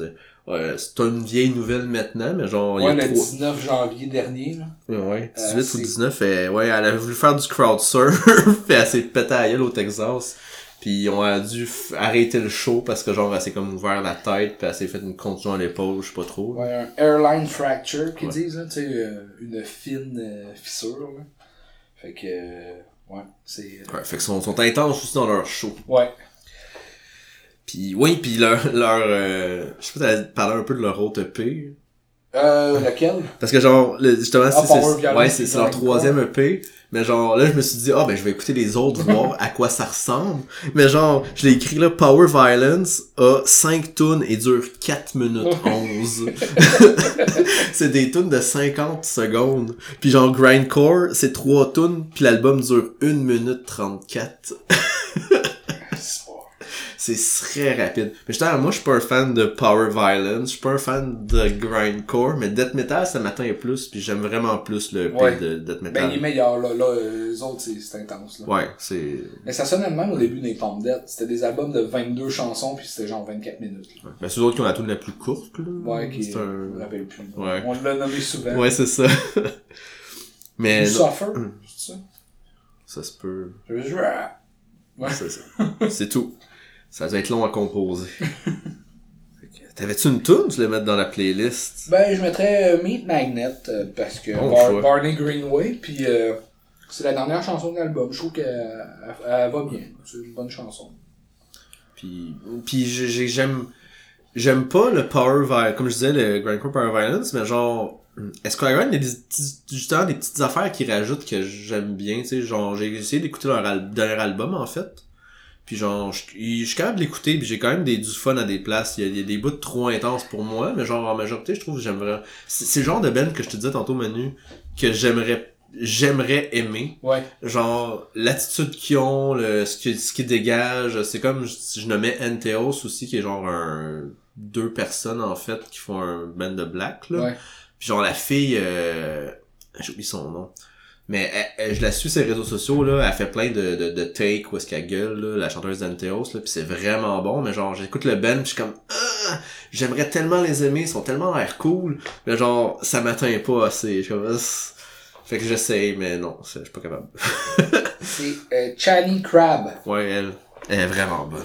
C'est une vieille nouvelle maintenant, mais genre, il Ouais, y a le trois... 19 janvier dernier, là. Ouais, Euh, 18 ou c'est- 19, et, ouais, elle a voulu faire du crowd surf, puis elle s'est pété à gueule au Texas. Puis on a dû arrêter le show parce que genre, elle s'est comme ouvert la tête, puis elle s'est fait une contusion à l'épaule, je sais pas trop. Ouais, un airline fracture, qu'ils Ouais. disent, là, tu sais, euh, une fine euh, fissure, là. Fait que, euh, ouais, c'est... Ouais, fait que sont, sont intenses aussi dans leur show. Ouais. Puis oui, puis leur, leur euh, je sais pas, t'as parlé un peu de leur autre EP. Euh, lequel? Parce que genre, le- justement, Ah, c'est, ouais, c'est, leur troisième EP. Mais genre, là, je me suis dit, ah, ben, je vais écouter les autres, voir à quoi ça ressemble. Mais genre, je l'ai écrit là, Power Violence a 5 tunes et dure 4 minutes 11. c'est des tunes de 50 secondes. Puis genre, Grindcore, c'est 3 tunes, puis l'album dure 1 minute 34. C'est très rapide. Mais justement, moi, je suis pas un fan de Power Violence, je suis pas un fan de Grindcore, mais Death Metal, ça m'atteint plus, puis j'aime vraiment plus le Ouais. de Death Ben, Metal. il est meilleur, là. Là, les autres, c'est intense, là. Ouais, c'est... Mais ça sonnait même au début des Palm Dead. C'était des albums de 22 chansons, puis c'était genre 24 minutes, là. Ben, c'est eux autres qui ont la tune la plus courte, là. Ouais, qui... C'est Je me un... rappelle plus. Ouais. On l'a nommé souvent. Ouais, c'est ça. mais... Suffer, Hum. c'est ça? ça se peut... Je Ouais. C'est tout. Ça doit être long à composer. T'avais-tu une tune, tu les mettre dans la playlist? Ben, je mettrais euh, Meat Magnet, euh, parce que Bon Bar- choix. Barney Greenway, puis euh, c'est la dernière chanson de l'album. Je trouve qu'elle elle- elle va bien. C'est une bonne chanson. Puis, puis j'ai- j'ai- j'aime j'aime pas le power violence, comme je disais, le grindcore power violence, mais genre, est-ce qu'il y a des petits, justement des petites affaires qui rajoutent que j'aime bien, tu sais, genre, j'ai essayé d'écouter leur al- dernier album, en fait. Puis genre, je je suis capable de l'écouter, puis j'ai quand même des, du fun à des places. Il y, a, il y a des bouts trop intenses pour moi, mais genre, en majorité, je trouve que j'aime vraiment... C'est le genre de band que je te disais tantôt, Manu, que j'aimerais j'aimerais aimer Ouais. genre l'attitude qu'ils ont le ce qui ce qu'ils dégagent c'est comme si je nommais Enteos aussi qui est genre un deux personnes en fait qui font un band de black là Ouais. puis genre la fille euh, j'ai oublié son nom Mais elle- elle- je la suis sur les réseaux sociaux, là. Elle fait plein de, de, de takes où est-ce qu'elle gueule, là, la chanteuse d'Anteos, là. Pis c'est vraiment bon. Mais genre, j'écoute le band pis je suis comme, ah, j'aimerais tellement les aimer. Ils sont tellement l'air cool. Mais genre, ça m'atteint pas assez. Je comme, Ah, fait que j'essaye, mais non, je suis pas capable. C'est euh, Chani Crab. Ouais, elle, elle est vraiment bonne.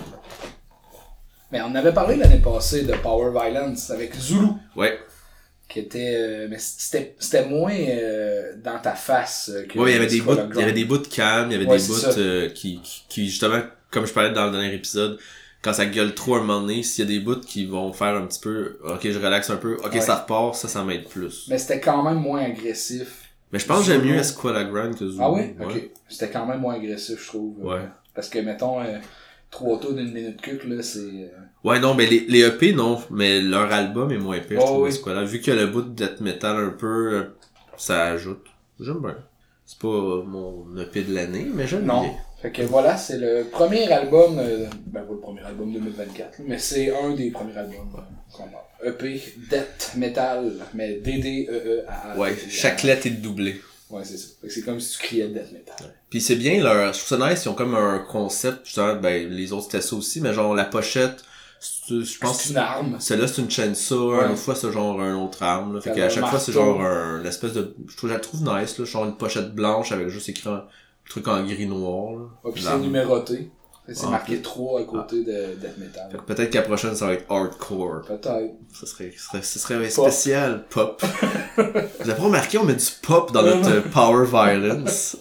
Mais on avait parlé l'année passée de Power Violence avec Zulu. Ouais. Qui était. euh, mais c'était c'était moins euh, dans ta face euh, que. Ouais, il y avait des bouts, il y avait des bouts de calme, il y avait Ouais, des bouts euh, qui, qui, justement, comme je parlais dans le dernier épisode, quand ça gueule trop à un moment donné, s'il y a des bouts qui vont faire un petit peu, ok, je relaxe un peu, ok, Ouais. ça repart, ça, ça m'aide plus. Mais c'était quand même moins agressif. Mais je pense que j'aime mieux Esquala Grand que Zulu. Ah oui? Ok. C'était quand même moins agressif, je trouve. Ouais. Parce que, mettons, trois tours d'une minute cuque, là, c'est. euh, Ouais, non, mais les, les EP, non, mais leur album est moins épais, je Oh, trouve, oui. Esquala. Vu qu'il y a le bout de death metal un peu, euh, ça ajoute. J'aime bien. C'est pas mon EP de l'année, mais j'aime Non. bien. Fait que voilà, c'est le premier album, euh, ben pas le premier album 2024, là, mais c'est un des premiers albums qu'on a. EP, Death Metal, mais D-D-E-E-A-A. Ouais, chaque lettre est doublée. Ouais, c'est ça. C'est comme si tu criais Death Metal. Puis c'est bien, leur, je trouve ça nice, ils ont comme un concept, justement, ben, les autres c'était ça aussi, mais genre la pochette, je pense C'est une arme. celle-là c'est une chainsaw, Ouais. une autre fois c'est genre un autre arme, là. Fait qu'à chaque fois c'est genre un, une espèce de, je trouve, je la trouve nice, là, genre une pochette blanche avec juste écrit un truc en gris noir, là. Ouais, puis c'est numéroté. C'est Ah, marqué ok. 3 à côté de Death Metal. Fait que peut-être qu'à la prochaine ça va être hardcore. Peut-être. Ce serait, ce serait, Pop. spécial, pop. Vous avez pas remarqué, on met du pop dans notre euh, power violence.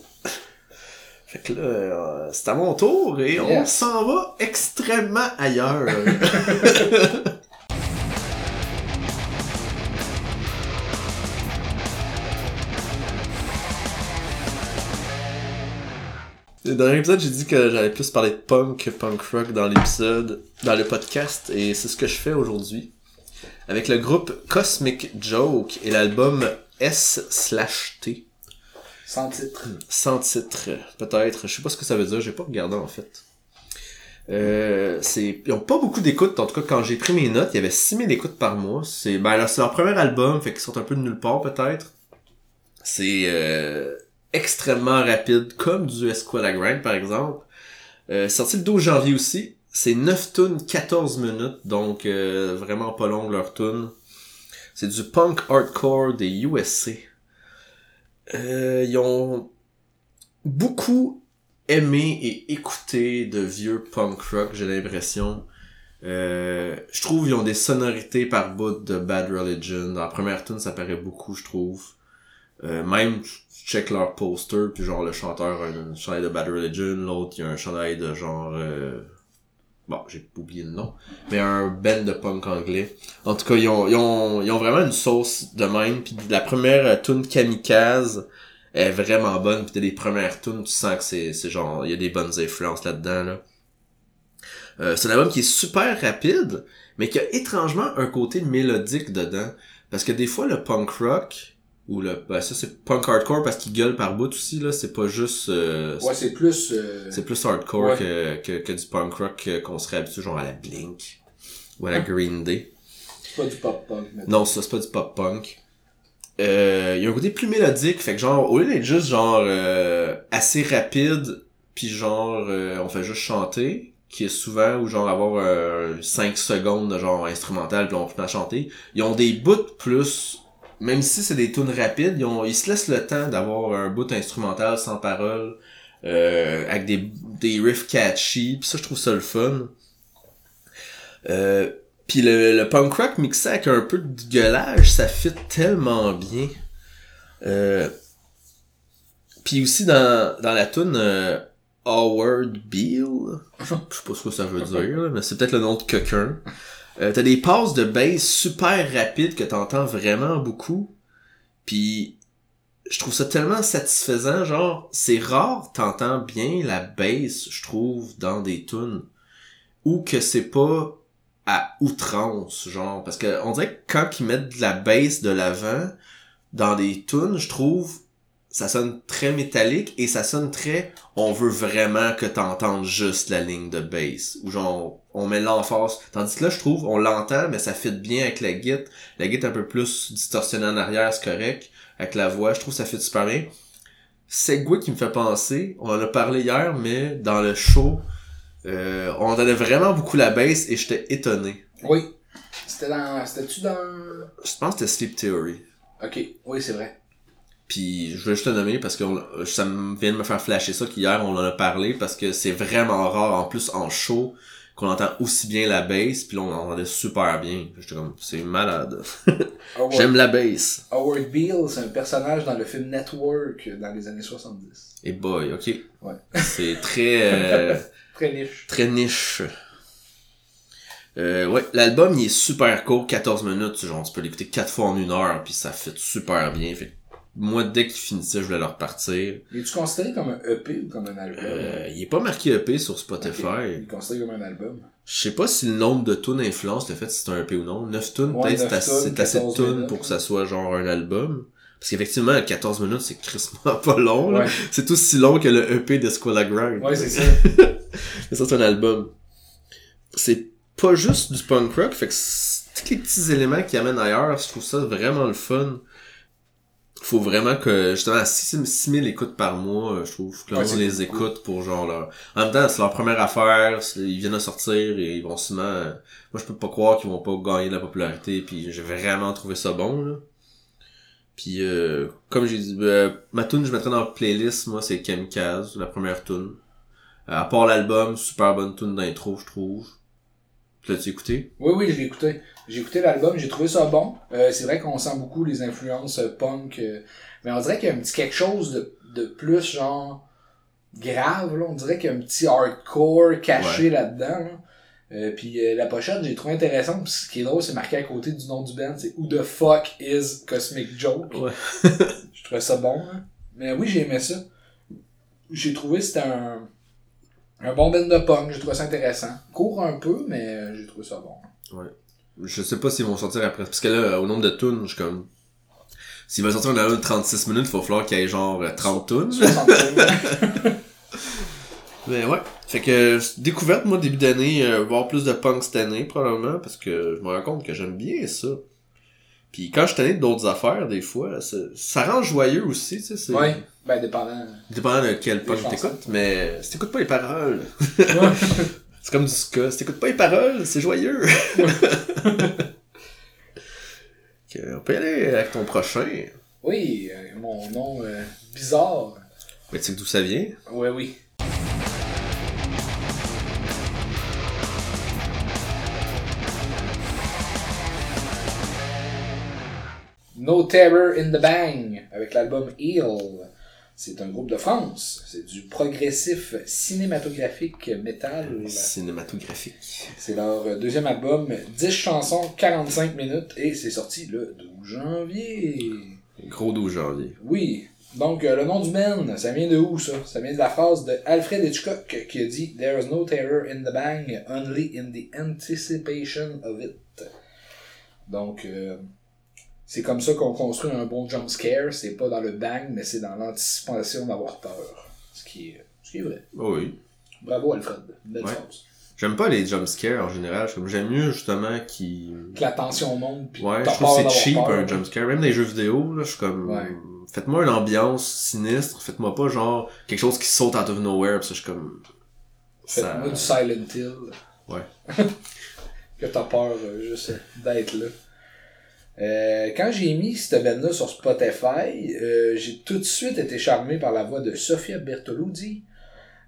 Fait que là, euh, c'est à mon tour et on s'en va extrêmement ailleurs. dernier épisode, j'ai dit que j'allais plus parler de punk que punk rock dans l'épisode, dans le podcast, et c'est ce que je fais aujourd'hui. Avec le groupe Cosmic Joke et l'album S slash T. Sans titre. Sans titre, peut-être. Je sais pas ce que ça veut dire, j'ai pas regardé en fait. Euh, c'est, ils ont pas beaucoup d'écoutes, en tout cas quand j'ai pris mes notes, il y avait 6000 écoutes par mois. C'est, ben là, c'est leur premier album, fait qu'ils sortent un peu de nulle part peut-être. C'est euh, extrêmement rapide, comme du Esquala Grind par exemple. Euh, sorti le 12 janvier aussi. C'est 9 tunes, 14 minutes, donc euh, vraiment pas long leur tune. C'est du punk hardcore des USA. Euh, ils ont beaucoup aimé et écouté de vieux punk rock, j'ai l'impression. Euh, je trouve ils ont des sonorités par bout de Bad Religion. Dans la première tune, ça paraît beaucoup, je trouve. Euh, même, je check leur poster, puis genre le chanteur a un chandail de Bad Religion, l'autre il y a un chandail de genre... euh, Bon, j'ai oublié le nom. Mais un band de punk anglais. En tout cas, ils ont, ils ont, ils ont vraiment une sauce de même. Puis la première euh, tune Kamikaze est vraiment bonne. Puis les premières tunes, tu sens que c'est, c'est genre, il y a des bonnes influences là-dedans, là. Euh, c'est un album qui est super rapide, mais qui a étrangement un côté mélodique dedans. Parce que des fois, le punk rock, ou le, ben ça c'est punk hardcore parce qu'il gueule par bout aussi, là, c'est pas juste, euh, Ouais, c'est plus. euh, c'est plus hardcore Ouais. que, que, que du punk rock euh, qu'on serait habitué genre à la Blink ou à la Green Day. c'est pas du pop-punk. mettons. Non, ça c'est pas du pop punk. Euh, il y a un côté plus mélodique, fait que genre au lieu d'être juste genre euh, assez rapide, puis genre euh, on fait juste chanter, qui est souvent ou genre avoir 5 secondes de genre instrumental puis on finit à chanter, ils ont des bouts plus même si c'est des tunes rapides, ils, ont, ils se laissent le temps d'avoir un bout instrumental sans parole, euh, avec des, des riffs catchy, pis ça je trouve ça le fun. Euh, puis le, le punk rock mixé avec un peu de gueulage, ça fit tellement bien. Euh, puis aussi dans, dans la tune euh, Howard Beale, je sais pas ce que ça veut dire, mais c'est peut-être le nom de quelqu'un. Euh, t'as des passes de bass super rapides que t'entends vraiment beaucoup. Puis je trouve ça tellement satisfaisant, genre c'est rare t'entends bien la bass, je trouve, dans des tunes ou que c'est pas à outrance, genre parce que on dirait que quand ils mettent de la bass de l'avant dans des tunes, je trouve ça sonne très métallique et ça sonne très on veut vraiment que t'entendes juste la ligne de bass ou genre on met l'emphase tandis que là je trouve on l'entend mais ça fit bien avec la guitare la guitare un peu plus distorsionnée en arrière c'est correct avec la voix je trouve ça fit super bien Segway qui me fait penser, on en a parlé hier, mais dans le show, euh, on donnait vraiment beaucoup la baisse et j'étais étonné. Oui. C'était dans. C'était-tu dans? Je pense que c'était Sleep Theory. Ok, oui, c'est vrai. Puis je voulais juste te nommer parce que on- ça me vient de me faire flasher ça qu'hier on en a parlé parce que c'est vraiment rare en plus en show qu'on entend aussi bien la bass puis là on entendait super bien. J'étais comme c'est malade. Howard, J'aime la bass. Howard Beale, c'est un personnage dans le film Network dans les années 70. Et boy, ok. Ouais. C'est très euh, Très niche. très niche. Euh, ouais, l'album il est super court, 14 minutes, genre tu peux l'écouter quatre fois en une heure puis ça fait super bien. Fait moi dès qu'il finissait, je voulais le repartir. Es-tu considéré comme un EP ou comme un album? Euh, il est pas marqué EP sur Spotify. Il est considéré comme un album. Je sais pas si le nombre de tunes influence le fait si c'est un EP ou non. 9 tunes, Ouais, peut-être c'est 9 assez, de 14 tunes pour que ça soit genre un album. Parce qu'effectivement, 14 minutes, c'est crissement pas long. Ouais. C'est aussi long que le EP de Squilla Grind. Ouais, c'est ça. Mais ça, c'est un album. C'est pas juste du punk rock, fait que tous les petits éléments qui amènent ailleurs, je trouve ça vraiment le fun. Faut vraiment que, justement, à 6 6000 écoutes par mois, euh, je trouve que Ouais, les écoute pour genre leur... En même temps, c'est leur première affaire, ils viennent de sortir et ils vont sûrement... euh, Moi, je peux pas croire qu'ils vont pas gagner de la popularité, puis j'ai vraiment trouvé ça bon, là. Puis, euh, comme j'ai dit, euh, ma tune je mettrais dans la playlist, moi, c'est Kamikaze, la première tune. Euh, à part l'album, super bonne tune d'intro, je trouve. Tu l'as-tu écouté? Oui, oui, je l'ai écouté. J'ai écouté l'album, j'ai trouvé ça bon. Euh, c'est vrai qu'on sent beaucoup les influences euh, punk, euh, mais on dirait qu'il y a un petit quelque chose de, de plus genre grave, là. On dirait qu'il y a un petit hardcore caché là-dedans. Là. Euh, puis euh, la pochette, j'ai trouvé intéressante. Puis ce qui est drôle, c'est marqué à côté du nom du band, c'est Who the fuck is Cosmic Joke? Ouais. je trouvais ça bon. Hein. Mais oui, j'ai aimé ça. J'ai trouvé que c'était un, un bon band de punk. J'ai trouvé ça intéressant. Court un peu, mais euh, j'ai trouvé ça bon. Je sais pas s'ils vont sortir après. Parce que là, au nombre de tunes, je suis comme... S'ils veulent sortir un album de 36 minutes, il va falloir qu'il y ait genre euh, 30 tunes. 60 Mais ouais. Fait que, découverte, moi, début d'année, euh, voir plus de punk cette année, probablement, parce que je me rends compte que j'aime bien ça. Puis quand je suis tanné d'autres affaires, des fois, ça, ça rend joyeux aussi, tu sais. Ouais, ben dépendant. Dépendant de quel chansons. t'écoutes, mais si t'écoutes pas les paroles, c'est comme du ska. Si t'écoutes pas les paroles, c'est joyeux. On peut y aller avec ton prochain. oui, euh, mon nom euh, bizarre. Mais tu sais d'où ça vient? Ouais, oui. No Terror in the Bang avec l'album Heal. C'est un groupe de France. C'est du progressif cinématographique metal. Cinématographique. C'est leur deuxième album, 10 chansons, 45 minutes, et c'est sorti le 12 janvier. Gros 12 janvier. Oui. Donc, euh, le nom du man, ça vient de où, ça? Ça vient de la phrase de Alfred Hitchcock qui a dit « There is no terror in the bang, only in the anticipation of it ». Donc, euh, c'est comme ça qu'on construit un bon jump scare. C'est pas dans le bang, mais c'est dans l'anticipation d'avoir peur. Ce qui est, ce qui est vrai. Oh oui. Bravo, Alfred. Belle Ouais. J'aime pas les jumpscares en général. J'aime mieux justement qui. Que la tension monte, puis Ouais, je trouve que c'est cheap peur. un jumpscare. Même dans les jeux vidéo, là, je suis comme. Ouais. Faites-moi une ambiance sinistre. Faites-moi pas genre quelque chose qui saute out of nowhere. Pis ça, je suis comme. Faites-moi du Silent Hill. Ouais. que t'as peur euh, juste d'être là. Euh, quand j'ai mis cette band-là sur Spotify, euh, j'ai tout de suite été charmé par la voix de Sofia Bertoluzzi,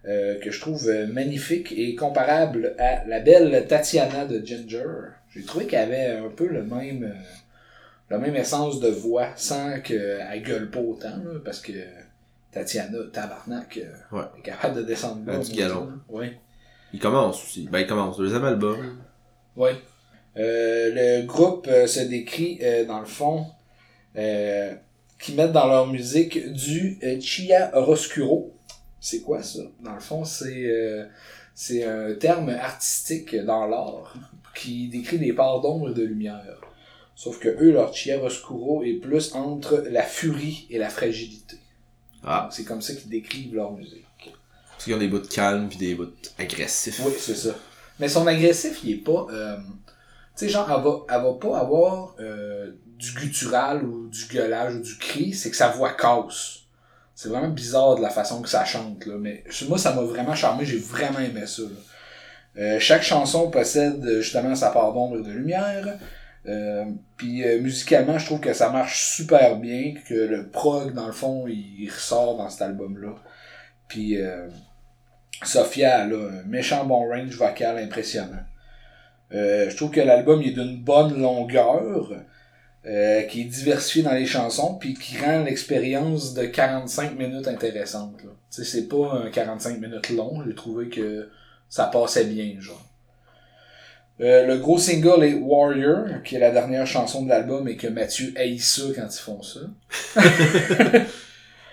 euh, que je trouve euh, magnifique et comparable à la belle Tatiana de Ginger. J'ai trouvé qu'elle avait un peu le même, euh, la même essence de voix, sans qu'elle gueule pas autant, là, parce que Tatiana, tabarnak, Ouais. est capable de descendre moi, galon. Ouais. Il commence aussi. Ben, il commence. Deuxième album. Oui. Euh, le groupe euh, se décrit, euh, dans le fond, qui mettent dans leur musique du euh, chiaroscuro. C'est quoi ça? Dans le fond, c'est c'est un terme artistique dans l'art qui décrit des parts d'ombre et de lumière. Sauf que eux, leur chiaroscuro est plus entre la furie et la fragilité. Ah. C'est comme ça qu'ils décrivent leur musique. Parce qu'ils ont des bouts de calme puis des bouts agressifs. Oui, c'est ça. Mais son agressif, il est pas. euh, sais, genre, elle va, elle va pas avoir euh, du guttural ou du gueulage ou du cri, c'est que sa voix casse. C'est vraiment bizarre de la façon que ça chante, là. Mais moi, ça m'a vraiment charmé. J'ai vraiment aimé ça, là. Euh, chaque chanson possède justement sa part d'ombre et de lumière. Euh, puis euh, musicalement, je trouve que ça marche super bien, que le prog, dans le fond, il, ressort dans cet album-là. Puis euh, Sophia, a un méchant bon range vocal impressionnant. Euh, je trouve que l'album est d'une bonne longueur, euh, qui est diversifié dans les chansons, puis qui rend l'expérience de 45 minutes intéressante. Tu sais, c'est pas un 45 minutes long, j'ai trouvé que ça passait bien, genre. Euh, le gros single est Warrior, qui est la dernière chanson de l'album et que Mathieu haït ça quand ils font ça.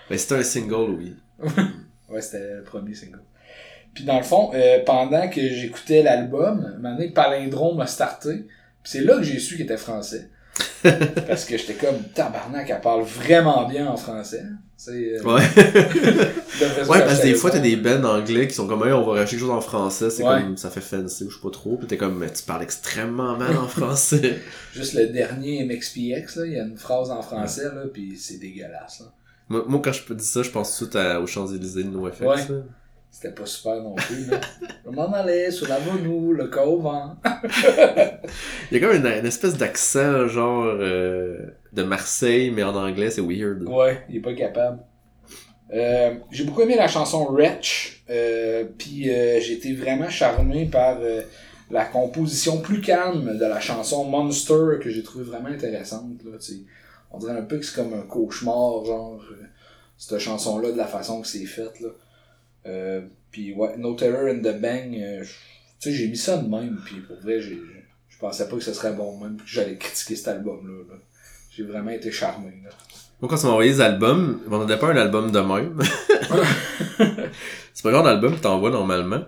Mais c'était un single, oui. ouais, c'était le premier single. Puis dans le fond, euh, pendant que j'écoutais l'album, donné, Palindrome m'a starté. Puis c'est là que j'ai su qu'il était français. Parce que j'étais comme, tabarnak, elle parle vraiment bien en français. Euh, ouais. ouais, parce que des fois, t'as des bands anglais qui sont comme, on va racheter quelque chose en français, c'est comme, ça fait fancy ou je sais pas trop. Puis t'es comme, tu parles extrêmement mal en français. Juste le dernier MXPX, là, il y a une phrase en français, là, puis c'est dégueulasse, là. Moi, moi, quand je dire ça, je pense tout à, aux Champs-Élysées de NoFX. Ouais. C'était pas super non plus, là. Je m'en allais sur la nous le cove, hein. Il y a comme une, espèce d'accent, genre, euh, de Marseille, mais en anglais, c'est weird. Ouais, il est pas capable. Euh, j'ai beaucoup aimé la chanson Wretch, euh, puis euh, j'ai été vraiment charmé par la composition plus calme de la chanson Monster que j'ai trouvé vraiment intéressante. Là, on dirait un peu que c'est comme un cauchemar, genre, cette chanson-là, de la façon que c'est fait. Là. Euh, puis ouais, No Terror in the Bang, euh, tu sais, j'ai mis ça de même, puis pour vrai, j'ai, je pensais pas que ce serait bon même, que j'allais critiquer cet album-là. J'ai vraiment été charmé. Là. Moi, quand tu m'as envoyé les albums, on n'avait pas un album de même. c'est pas le genre d'album que t'envoies normalement.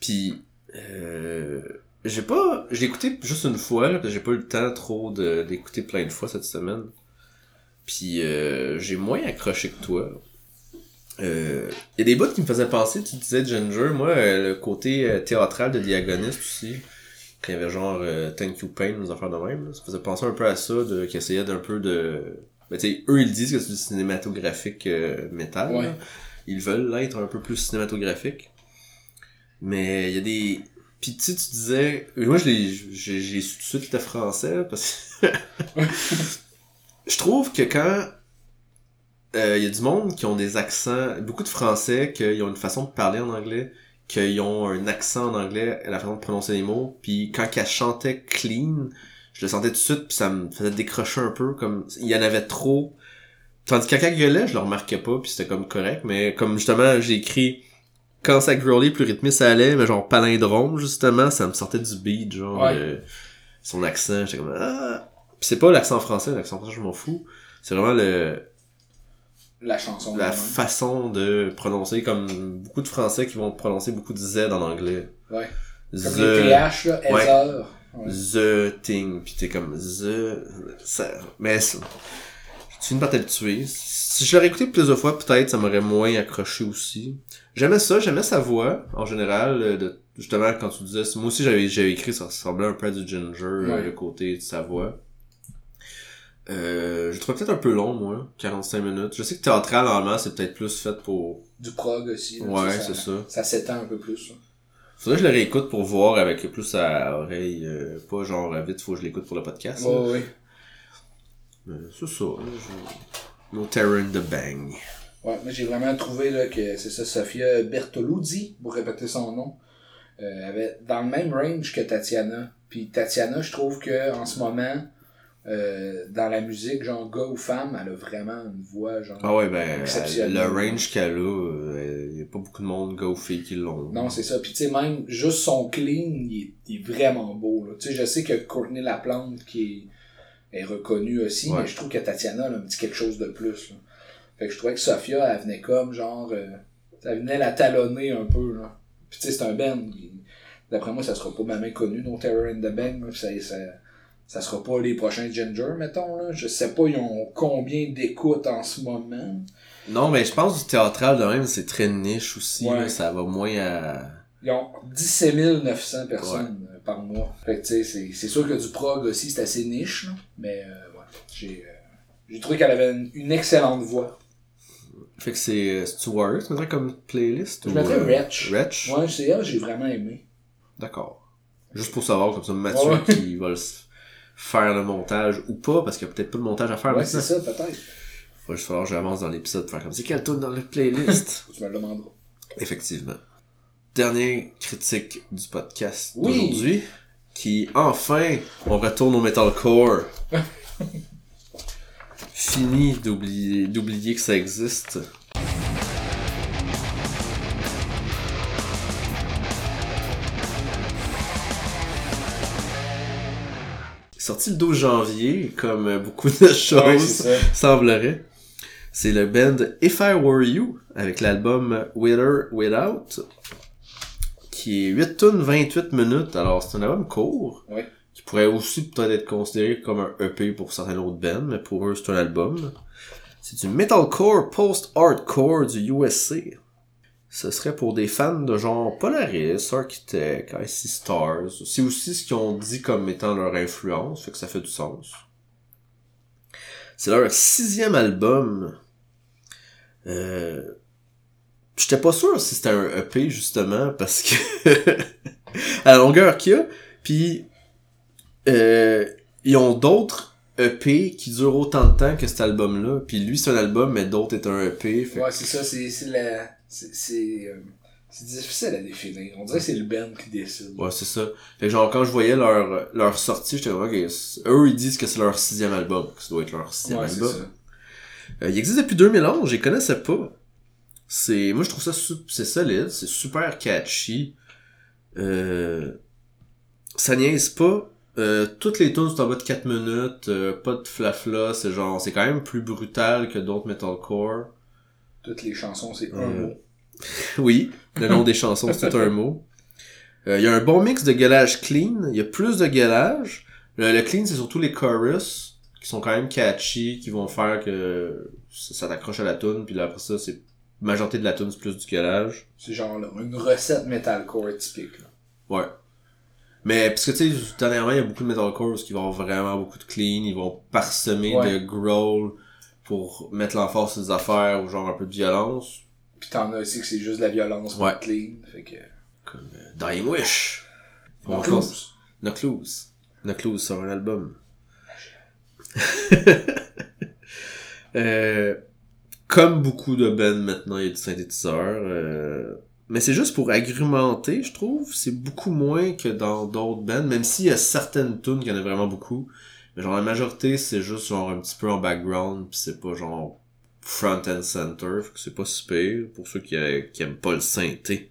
Puis, euh, j'ai pas, j'ai écouté juste une fois, là, j'ai pas eu le temps trop de, d'écouter plein de fois cette semaine. Puis, euh, j'ai moins accroché que toi. Il euh, y a des bouts qui me faisaient penser, tu disais Ginger, moi, euh, le côté euh, théâtral de Diagoniste aussi, quand il y avait genre Thank You Pain, nos affaires de même, ça faisait penser un peu à ça, de, qui essayait d'un peu de... Ben, tu eux, ils disent que c'est du cinématographique métal. Ils veulent l'être un peu plus cinématographique. Mais il y a des... Puis tu tu disais... Moi, j'ai su tout de suite c'était français, parce que... je trouve que quand il euh, y a du monde qui ont des accents, beaucoup de Français qui ont une façon de parler en anglais, qui ont un accent en anglais, la façon de prononcer les mots, puis quand elle chantait clean, je le sentais tout de suite, puis ça me faisait décrocher un peu, comme il y en avait trop. Tandis que quand elle gueulait, je le remarquais pas, puis c'était comme correct, mais comme justement j'ai écrit quand ça growlait, plus rythmé ça allait, mais genre palindrome justement, ça me sortait du beat, genre euh, son accent, j'étais comme ah. Puis c'est pas l'accent français, l'accent français je m'en fous. C'est vraiment le la chanson. La façon de prononcer, comme beaucoup de Français qui vont prononcer beaucoup de Z en anglais. Ouais. The... Comme les TH, là, ouais. The thing, pis t'es comme The... Ça... Mais tu finis par t'habituer. Si je l'aurais écouté plusieurs fois, peut-être ça m'aurait moins accroché aussi. J'aimais ça, j'aimais sa voix, en général, euh, de, justement, quand tu disais... Moi aussi, j'avais j'avais écrit, ça ressemblait un peu à du Ginger, euh, le côté de sa voix. Euh, je trouve peut-être un peu long, moi, 45 minutes. Je sais que théâtral, normalement, c'est peut-être plus fait pour... Du prog aussi. ouais, c'est ça. Ça s'étend un peu plus. Faudrait que je le réécoute pour voir avec plus à oreille, euh, pas genre vite, faut que je l'écoute pour le podcast. Ouais, oui. C'est ça. No Terror in the Bang. Ouais, mais j'ai vraiment trouvé là, que c'est ça, Sofia Bertoluzzi, pour répéter son nom, euh, avait dans le même range que Tatiana. Puis Tatiana, je trouve que en ce moment, euh, dans la musique, genre gars ou femme, elle a vraiment une voix genre ah ouais, ben, Le range qu'elle a, il euh, y a pas beaucoup de monde, gars ou filles, qui l'ont. Non, c'est ça. Puis tu sais, même juste son clean, il est, vraiment beau. Tu sais, je sais que Courtney Laplante, qui est, est reconnue aussi, mais je trouve que Tatiana, elle a un petit quelque chose de plus. Là. Fait que je trouvais que Sophia, elle venait comme genre. Euh, elle venait la talonner un peu. Là. Puis tu sais, c'est un band. D'après moi, ça sera pas ma main connu, non Terror in the Bang. Ça, ça, ça sera pas les prochains Ginger, mettons, là. Je sais pas, ils ont combien d'écoutes en ce moment. Non, mais je pense que du théâtral de même, c'est très niche aussi, ça va moins à... Ils ont 17 900 personnes euh, par mois. Fait que, tu sais, c'est sûr que du prog aussi, c'est assez niche, là. Mais, euh, ouais, j'ai, euh, j'ai trouvé qu'elle avait une, excellente voix. Fait que c'est Stuart, tu mettrais comme playlist? Je ou, mettrais euh, Wretch. Wretch? Ouais, c'est elle, j'ai vraiment aimé. D'accord. Juste pour savoir, comme ça, Mathieu Ouais. qui va le faire le montage ou pas, parce qu'il y a peut-être pas de montage à faire Ouais, c'est ça, peut-être. Va juste falloir que j'avance dans l'épisode pour faire comme c'est quelle tourne dans la playlist? Tu me le demanderas. Effectivement. Dernière critique du podcast Oui. d'aujourd'hui, qui enfin, on retourne au metalcore. Fini d'oublier, d'oublier que ça existe. Sorti le 12 janvier, comme beaucoup de choses Ouais, semblerait. C'est le band If I Were You avec l'album With Or Without qui est 8 tonnes 28 minutes. Alors c'est un album court Ouais. qui pourrait aussi peut-être être considéré comme un EP pour certains autres bands, mais pour eux c'est un album. C'est du metalcore post-hardcore du USA. Ce serait pour des fans de genre Polaris, Architect, Icy Stars. C'est aussi ce qu'ils ont dit comme étant leur influence, fait que ça fait du sens. C'est leur sixième album. Euh... J'étais pas sûr si c'était un EP justement parce que à la longueur qu'il y a, puis euh, ils ont d'autres EP qui durent autant de temps que cet album-là. Puis lui c'est un album mais d'autres est un EP. Fait Ouais, c'est ça, c'est c'est la... C'est c'est, euh, c'est difficile à définir. On dirait que c'est le band qui décide. Ouais, c'est ça. Fait que genre, quand je voyais leur, leur sortie, j'étais c- eux, ils disent que c'est leur sixième album, que ça doit être leur sixième Ouais, album. ça. Euh, il existe depuis 2011, je les connaissais pas. C'est, moi, je trouve ça, c'est solide, c'est super catchy. Euh, ça niaise pas. Euh, toutes les tunes sont en bas de 4 minutes, euh, pas de flafla, c'est genre, c'est quand même plus brutal que d'autres metalcore. Toutes les chansons, c'est un Euh, mot. Oui, le nom des chansons, c'est tout un mot. Euh, Il y a un bon mix de gueulage clean. Il y a plus de gueulage. Le, le clean, c'est surtout les chorus qui sont quand même catchy, qui vont faire que ça, ça t'accroche à la tune. Puis là, après ça, c'est majorité de la tune, c'est plus du gueulage. C'est genre là, une recette metalcore typique. Là. Ouais. Mais parce que tu sais, dernièrement, il y a beaucoup de metalcore qui vont avoir vraiment beaucoup de clean. Ils vont parsemer Ouais. de growl pour mettre l'emphase sur des affaires ou genre un peu de violence. Pis t'en as aussi que c'est juste de la violence Ouais. clean. Fait que... Comme euh, Dying Wish. On Bon, close. Knockloose. Knockloose sur un album. Euh, comme beaucoup de bands maintenant, il y a du synthétiseur. euh, mais c'est juste pour agrémenter, je trouve. C'est beaucoup moins que dans d'autres bands, même s'il y a certaines tunes qu'il y en a vraiment beaucoup. Mais genre la majorité, c'est juste genre un petit peu en background, pis c'est pas genre front and center, fait que c'est pas super pour ceux qui, qui aiment pas le synthé.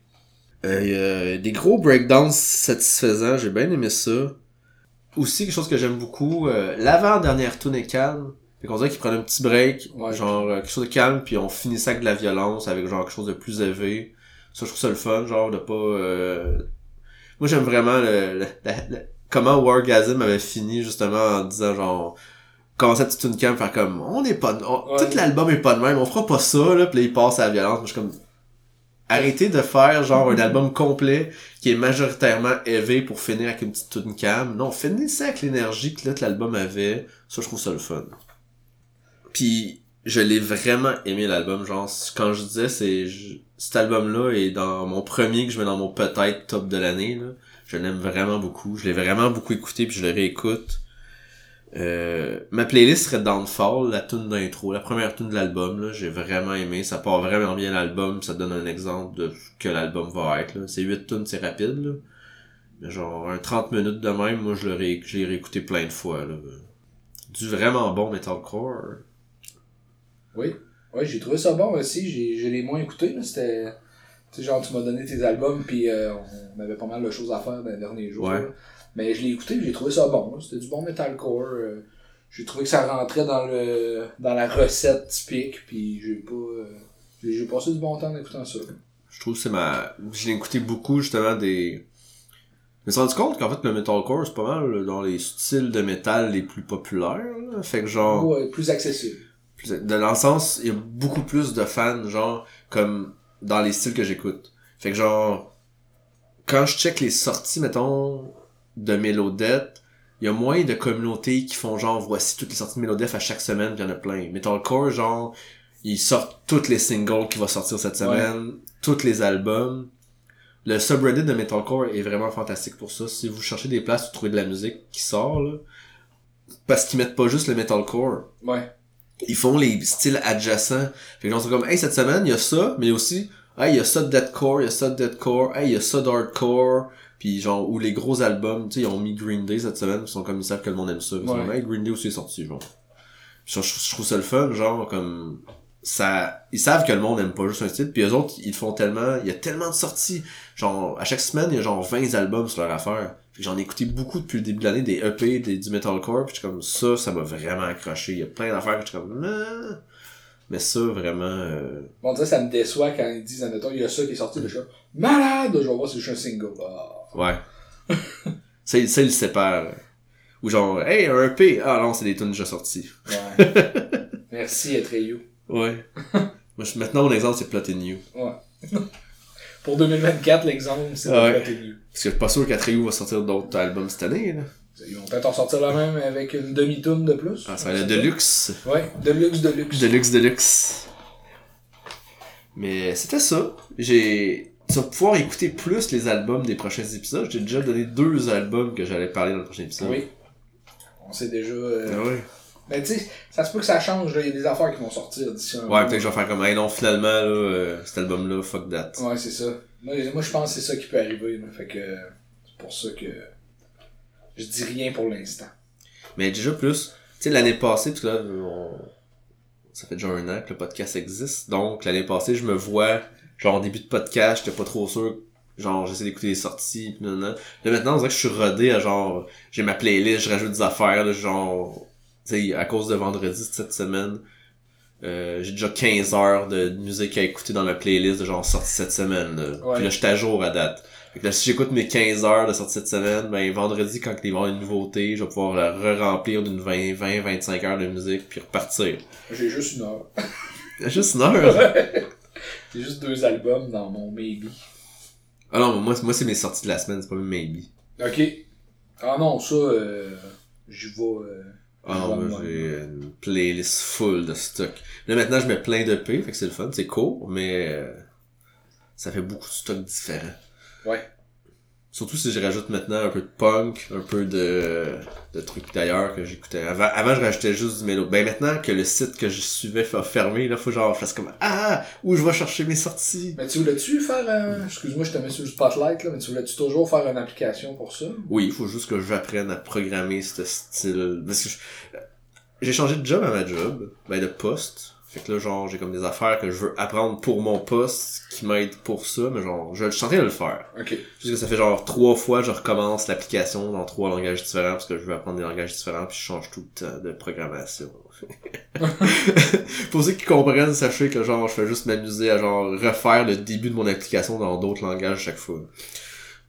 Euh, il y a des gros breakdowns satisfaisants, j'ai bien aimé ça. Aussi, quelque chose que j'aime beaucoup, euh, l'avant-dernière tune est calme. Fait qu'on dirait qu'ils prennent un petit break, Ouais. genre euh, quelque chose de calme, puis on finit ça avec de la violence, avec genre quelque chose de plus élevé. Ça, je trouve ça le fun, genre de pas... euh, Moi, j'aime vraiment le, le- la- comment Wargasm avait fini, justement, en disant genre... Commencer à petite tune calme, faire comme... On n'est pas... on- Ouais. Tout l'album est pas de même, on fera pas ça, là, puis là, il passe à la violence. Moi, je suis comme... Arrêtez de faire genre un album complet qui est majoritairement élevé pour finir avec une petite tune calme. Non, finissez avec l'énergie que là, l'album avait. Ça, je trouve ça le fun. Puis, je l'ai vraiment aimé l'album. Genre, quand je disais, c'est je- cet album-là est dans mon premier que je mets dans mon peut-être top de l'année. là. Je l'aime vraiment beaucoup. Je l'ai vraiment beaucoup écouté puis je le réécoute. Euh, ma playlist serait Downfall, la tune d'intro, la première tune de l'album. là, J'ai vraiment aimé. Ça part vraiment bien l'album. Ça donne un exemple de ce que l'album va être. là. C'est 8 tunes, c'est rapide. Là. Mais genre, un 30 minutes de même, moi, je l'ai ré- je l'ai réécouté plein de fois. Là. Du vraiment bon metalcore. Oui. Ouais, j'ai trouvé ça bon aussi. J'ai, je l'ai moins écouté. C'était. Tu sais, genre, tu m'as donné tes albums, puis euh, on avait pas mal de choses à faire dans les derniers jours. Ouais. Mais je l'ai écouté, j'ai trouvé ça bon. C'était du bon metalcore. euh, j'ai trouvé que ça rentrait dans le dans la recette typique, puis j'ai pas. euh, j'ai, passé du bon temps en écoutant ça. Je trouve que c'est ma... Je l'ai écouté beaucoup, justement, des... Je me suis rendu compte qu'en fait, le metalcore, c'est pas mal dans les styles de métal les plus populaires. là. Fait que genre... Ouais, plus accessible. plus- de- dans le sens, il y a beaucoup plus de fans, genre, comme dans les styles que j'écoute. Fait que genre, quand je check les sorties, mettons, de Mélodette, il y a moins de communautés qui font genre, voici toutes les sorties de Mélodette à chaque semaine, il y en a plein. Metalcore, genre, Ils sortent tous les singles qui vont sortir cette semaine, tous les albums. Le subreddit de Metalcore est vraiment fantastique pour ça. Si vous cherchez des places où trouver de la musique qui sort, là, parce qu'ils mettent pas juste le metalcore. Ouais. Ils font les styles adjacents. Fait que on comme, hey, cette semaine, il y a ça, mais aussi, hey, il y a ça de deathcore, il y a ça de deathcore, hey, il y a ça d'hardcore. Puis genre, ou les gros albums, tu sais, ils ont mis Green Day cette semaine, ils sont comme, ils savent que le monde aime ça. Ils sont Ouais. comme, hey, Green Day aussi est sorti, genre. Je trouve ça le fun, genre, comme, ça, ils savent que le monde aime pas juste un style, puis eux autres, ils font tellement, il y a tellement de sorties. Genre, à chaque semaine, il y a genre 20 albums sur leur affaire. J'en ai écouté beaucoup depuis le début de l'année, des EP, des, du metalcore, puis comme, ça, ça m'a vraiment accroché. Il y a plein d'affaires que je suis comme, Ah. mais ça, vraiment, euh, Bon, ça, ça me déçoit quand ils disent, admettons, il y a ça qui est sorti, comme, malade! Je vais voir si je suis un single. Ah. ouais. ça, il le sépare. Ou genre, hey, un EP, ah non, c'est des tunes déjà sorties. Ouais. Merci, Etreyu. Ouais. Moi, je- maintenant, mon exemple, c'est Plot in You. Ouais. Pour 2024, l'exemple, c'est Ouais. de Etreyu. Parce que je suis pas sûr qu'Atreyu va sortir d'autres albums cette année, là. Ils vont peut-être en sortir la même avec une demi-toune de plus. Ah, ça va être le Deluxe. Ouais, de luxe, de luxe. Deluxe, Deluxe. Mais c'était ça. J'ai... Tu vas pouvoir écouter plus les albums des prochains épisodes. J'ai déjà donné deux albums que j'allais parler dans le prochain épisode. Oui. On sait déjà. euh, Ah ouais. Mais tu sais, ça se peut que ça change, là. Il y a des affaires qui vont sortir d'ici un Ouais, peut-être que je vais faire comme, hey non, finalement, là, euh, cet album-là, fuck that. Ouais, c'est ça. Moi, moi, je pense que c'est ça qui peut arriver. là. Fait que c'est pour ça que je dis rien pour l'instant. Mais déjà plus, tu sais, l'année passée, parce que là, on- ça fait déjà un an que le podcast existe, donc l'année passée, je me vois, genre, en début de podcast, j'étais pas trop sûr, genre, j'essaie d'écouter les sorties, pis nan, nan. Là, maintenant, on dirait que je suis rodé à genre, j'ai ma playlist, je rajoute des affaires, là, genre, sais, à cause de vendredi de cette semaine, euh, j'ai déjà 15 heures de musique à écouter dans ma playlist de genre sortie cette semaine, là. Ouais. Puis là, je suis à jour à date. Fait que là, si j'écoute mes 15 heures de sortie cette semaine, ben vendredi, quand il va y avoir une nouveauté, je vais pouvoir la re-remplir d'une 20, 20, 25 heures de musique, puis repartir. J'ai juste une heure. Juste une heure! J'ai juste deux albums dans mon maybe. ah non, mais moi, moi c'est mes sorties de la semaine, c'est pas mes maybe. Ok. Ah non, ça, euh, j'y vais. euh, Ah moi j'ai une playlist full de stock. Là maintenant, je mets plein de P, fait que c'est le fun, c'est court, mais euh, ça fait beaucoup de stocks différents. Ouais. Surtout si je rajoute maintenant un peu de punk, un peu de, de trucs d'ailleurs que j'écoutais. Avant, avant, je rajoutais juste du mélo. Ben maintenant que le site que je suivais a fermé, là, faut genre fasse comme Ah! Où je vais chercher mes sorties? Mais tu voulais-tu faire un... Excuse-moi, je te mets sur le spotlight, là, mais tu voulais-tu toujours faire une application pour ça? Oui, il faut juste que j'apprenne à programmer ce style. Parce que je- j'ai changé de job à ma job, ben de poste. Fait que là, genre, j'ai comme des affaires que je veux apprendre pour mon poste qui m'aident pour ça, mais genre, je, je suis en train de le faire. Ok. Juste que ça fait genre trois fois je recommence l'application dans trois langages différents parce que je veux apprendre des langages différents puis je change tout le temps de programmation. Pour ceux qui comprennent, sachez que genre je fais juste m'amuser à genre refaire le début de mon application dans d'autres langages chaque fois.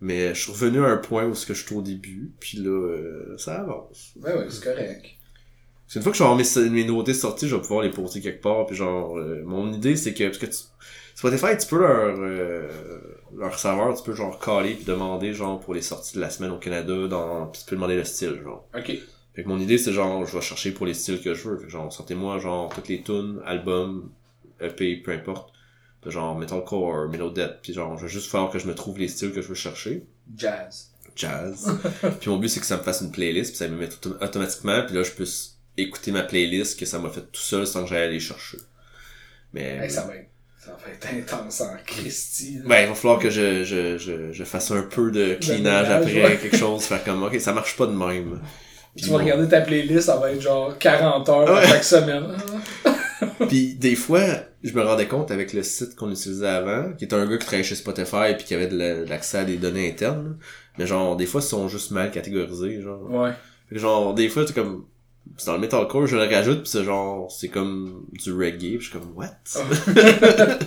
Mais je suis revenu à un point où ce que je suis au début, puis là euh, ça avance. Ouais, ouais, c'est correct. C'est une fois que je vais avoir mes, mes nouveautés sorties, je vais pouvoir les poster quelque part. Puis genre, euh, mon idée c'est que parce que tu, Spotify, tu peux leur euh, leur serveur, tu peux genre caler puis demander genre pour les sorties de la semaine au Canada, dans puis tu peux demander le style genre. Ok. Fait que mon idée c'est genre je vais chercher pour les styles que je veux. Fait que genre sortez-moi genre toutes les tunes, albums, EP, peu importe. De genre metalcore, melodeath, puis genre je vais juste faire que je me trouve les styles que je veux chercher Jazz. jazz. puis mon but c'est que ça me fasse une playlist, puis ça me met autom- automatiquement, puis là je puisse écouter ma playlist que ça m'a fait tout seul sans que j'aille aller chercher. Mais Hey, ça va être... Ça va être intense en Christie. ben il va falloir que je, je, je, je fasse un peu de cleanage ménage, après, ouais. quelque chose, faire comme ok ça marche pas de même. Puis Tu vas bon. regarder ta playlist, ça va être genre 40 heures Ouais. chaque semaine. Puis des fois, je me rendais compte avec le site qu'on utilisait avant, qui était un gars qui travaillait chez Spotify puis qui avait de la- de l'accès à des données internes. Mais genre des fois ils sont juste mal catégorisés, genre. Ouais. Fait que genre, des fois, c'est comme, c'est dans le metalcore, je le rajoute, pis c'est genre, c'est comme du reggae, pis je suis comme, what?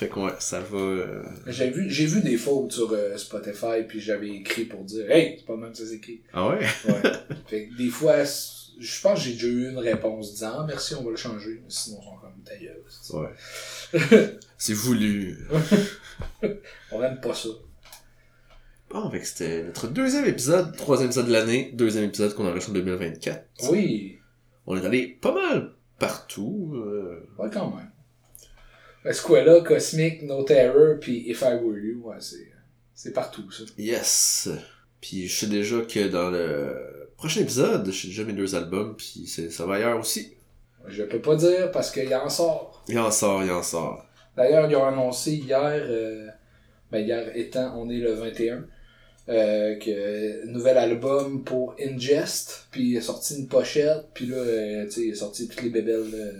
fait que ouais, ça va, euh, J'ai vu, j'ai vu des fautes sur euh, Spotify, puis j'avais écrit pour dire Hey, c'est pas le même que ça s'écrit. Ah ouais? Ouais. fait que des fois, je pense que j'ai déjà eu une réponse disant Ah, merci, on va le changer. Mais sinon, ils sont comme ta gueule. Ouais. c'est voulu. On aime pas ça. Bon, fait que c'était notre deuxième épisode, troisième épisode de l'année, deuxième épisode qu'on enregistre en 2024. Oui. On est allé pas mal partout. euh, Ouais, quand même. Squella, Cosmic, No Terror, puis If I Were You, ouais, c'est, c'est partout, ça. Yes! Puis je sais déjà que dans le prochain épisode, je sais déjà mes deux albums, puis c'est- ça va ailleurs aussi. Je peux pas dire parce qu'il en sort. Il en sort, il en sort. D'ailleurs, ils ont annoncé hier, euh, ben hier étant, on est le 21, euh, que nouvel album pour Ingest, puis il est sorti une pochette, puis là, euh, tu sais, il est sorti toutes les bébelles euh,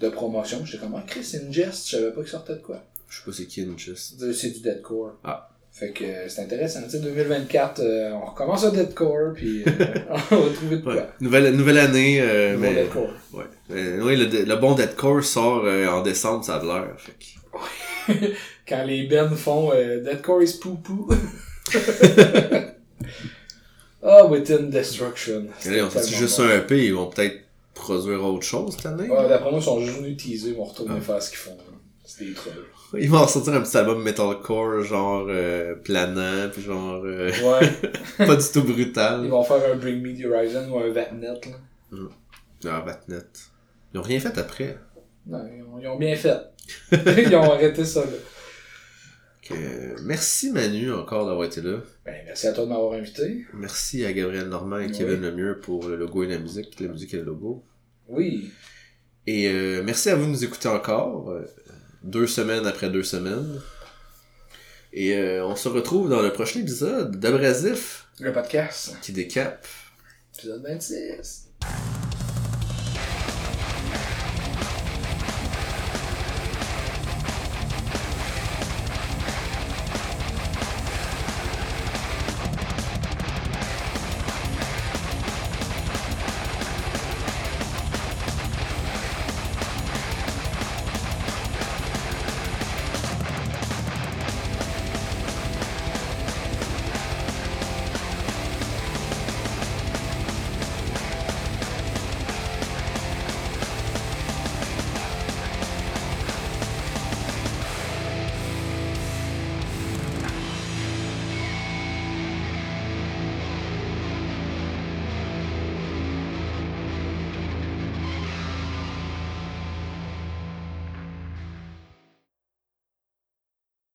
de promotion. J'étais comme, ah, Chris, Ingest, je savais pas qu'il sortait de quoi. Je sais pas c'est qui Inchest. C'est du deadcore. Ah. Fait que euh, c'est intéressant, tu sais, 2024, euh, on recommence le deadcore, puis on va trouver de quoi. Ouais. Nouvelle, nouvelle année, euh, mais. deadcore. Ouais. Oui, le, le bon Deadcore sort en décembre, ça a de l'air. Fait que... Quand les bands font Deadcore is poo poo. Ah, Within Destruction. Et là, on fait juste bon. un EP, ils vont peut-être produire autre chose cette année? Ouais, D'après moi, ils sont juste venus teaser, ils vont retourner Ah. faire ce qu'ils font. C'est des trolls. Ils vont sortir un petit album metalcore, genre euh, planant, puis genre euh, Ouais. pas du tout Ils brutal. vont faire un Bring Me the Horizon ou un Vatnet, là. Ah, Batnet. Ils ont rien fait après. Non, ils ont, ils ont bien fait. ils ont arrêté ça, là. Merci Manu encore d'avoir été là. Ben, merci à toi de m'avoir invité. Merci à Gabriel Normand et Oui. Kevin Lemieux pour le logo et la musique, la musique et le logo. Oui. Et euh, merci à vous de nous écouter encore, euh, deux semaines après deux semaines. Et euh, on se retrouve dans le prochain épisode d'Abrasif Le podcast. qui décape. Épisode 26.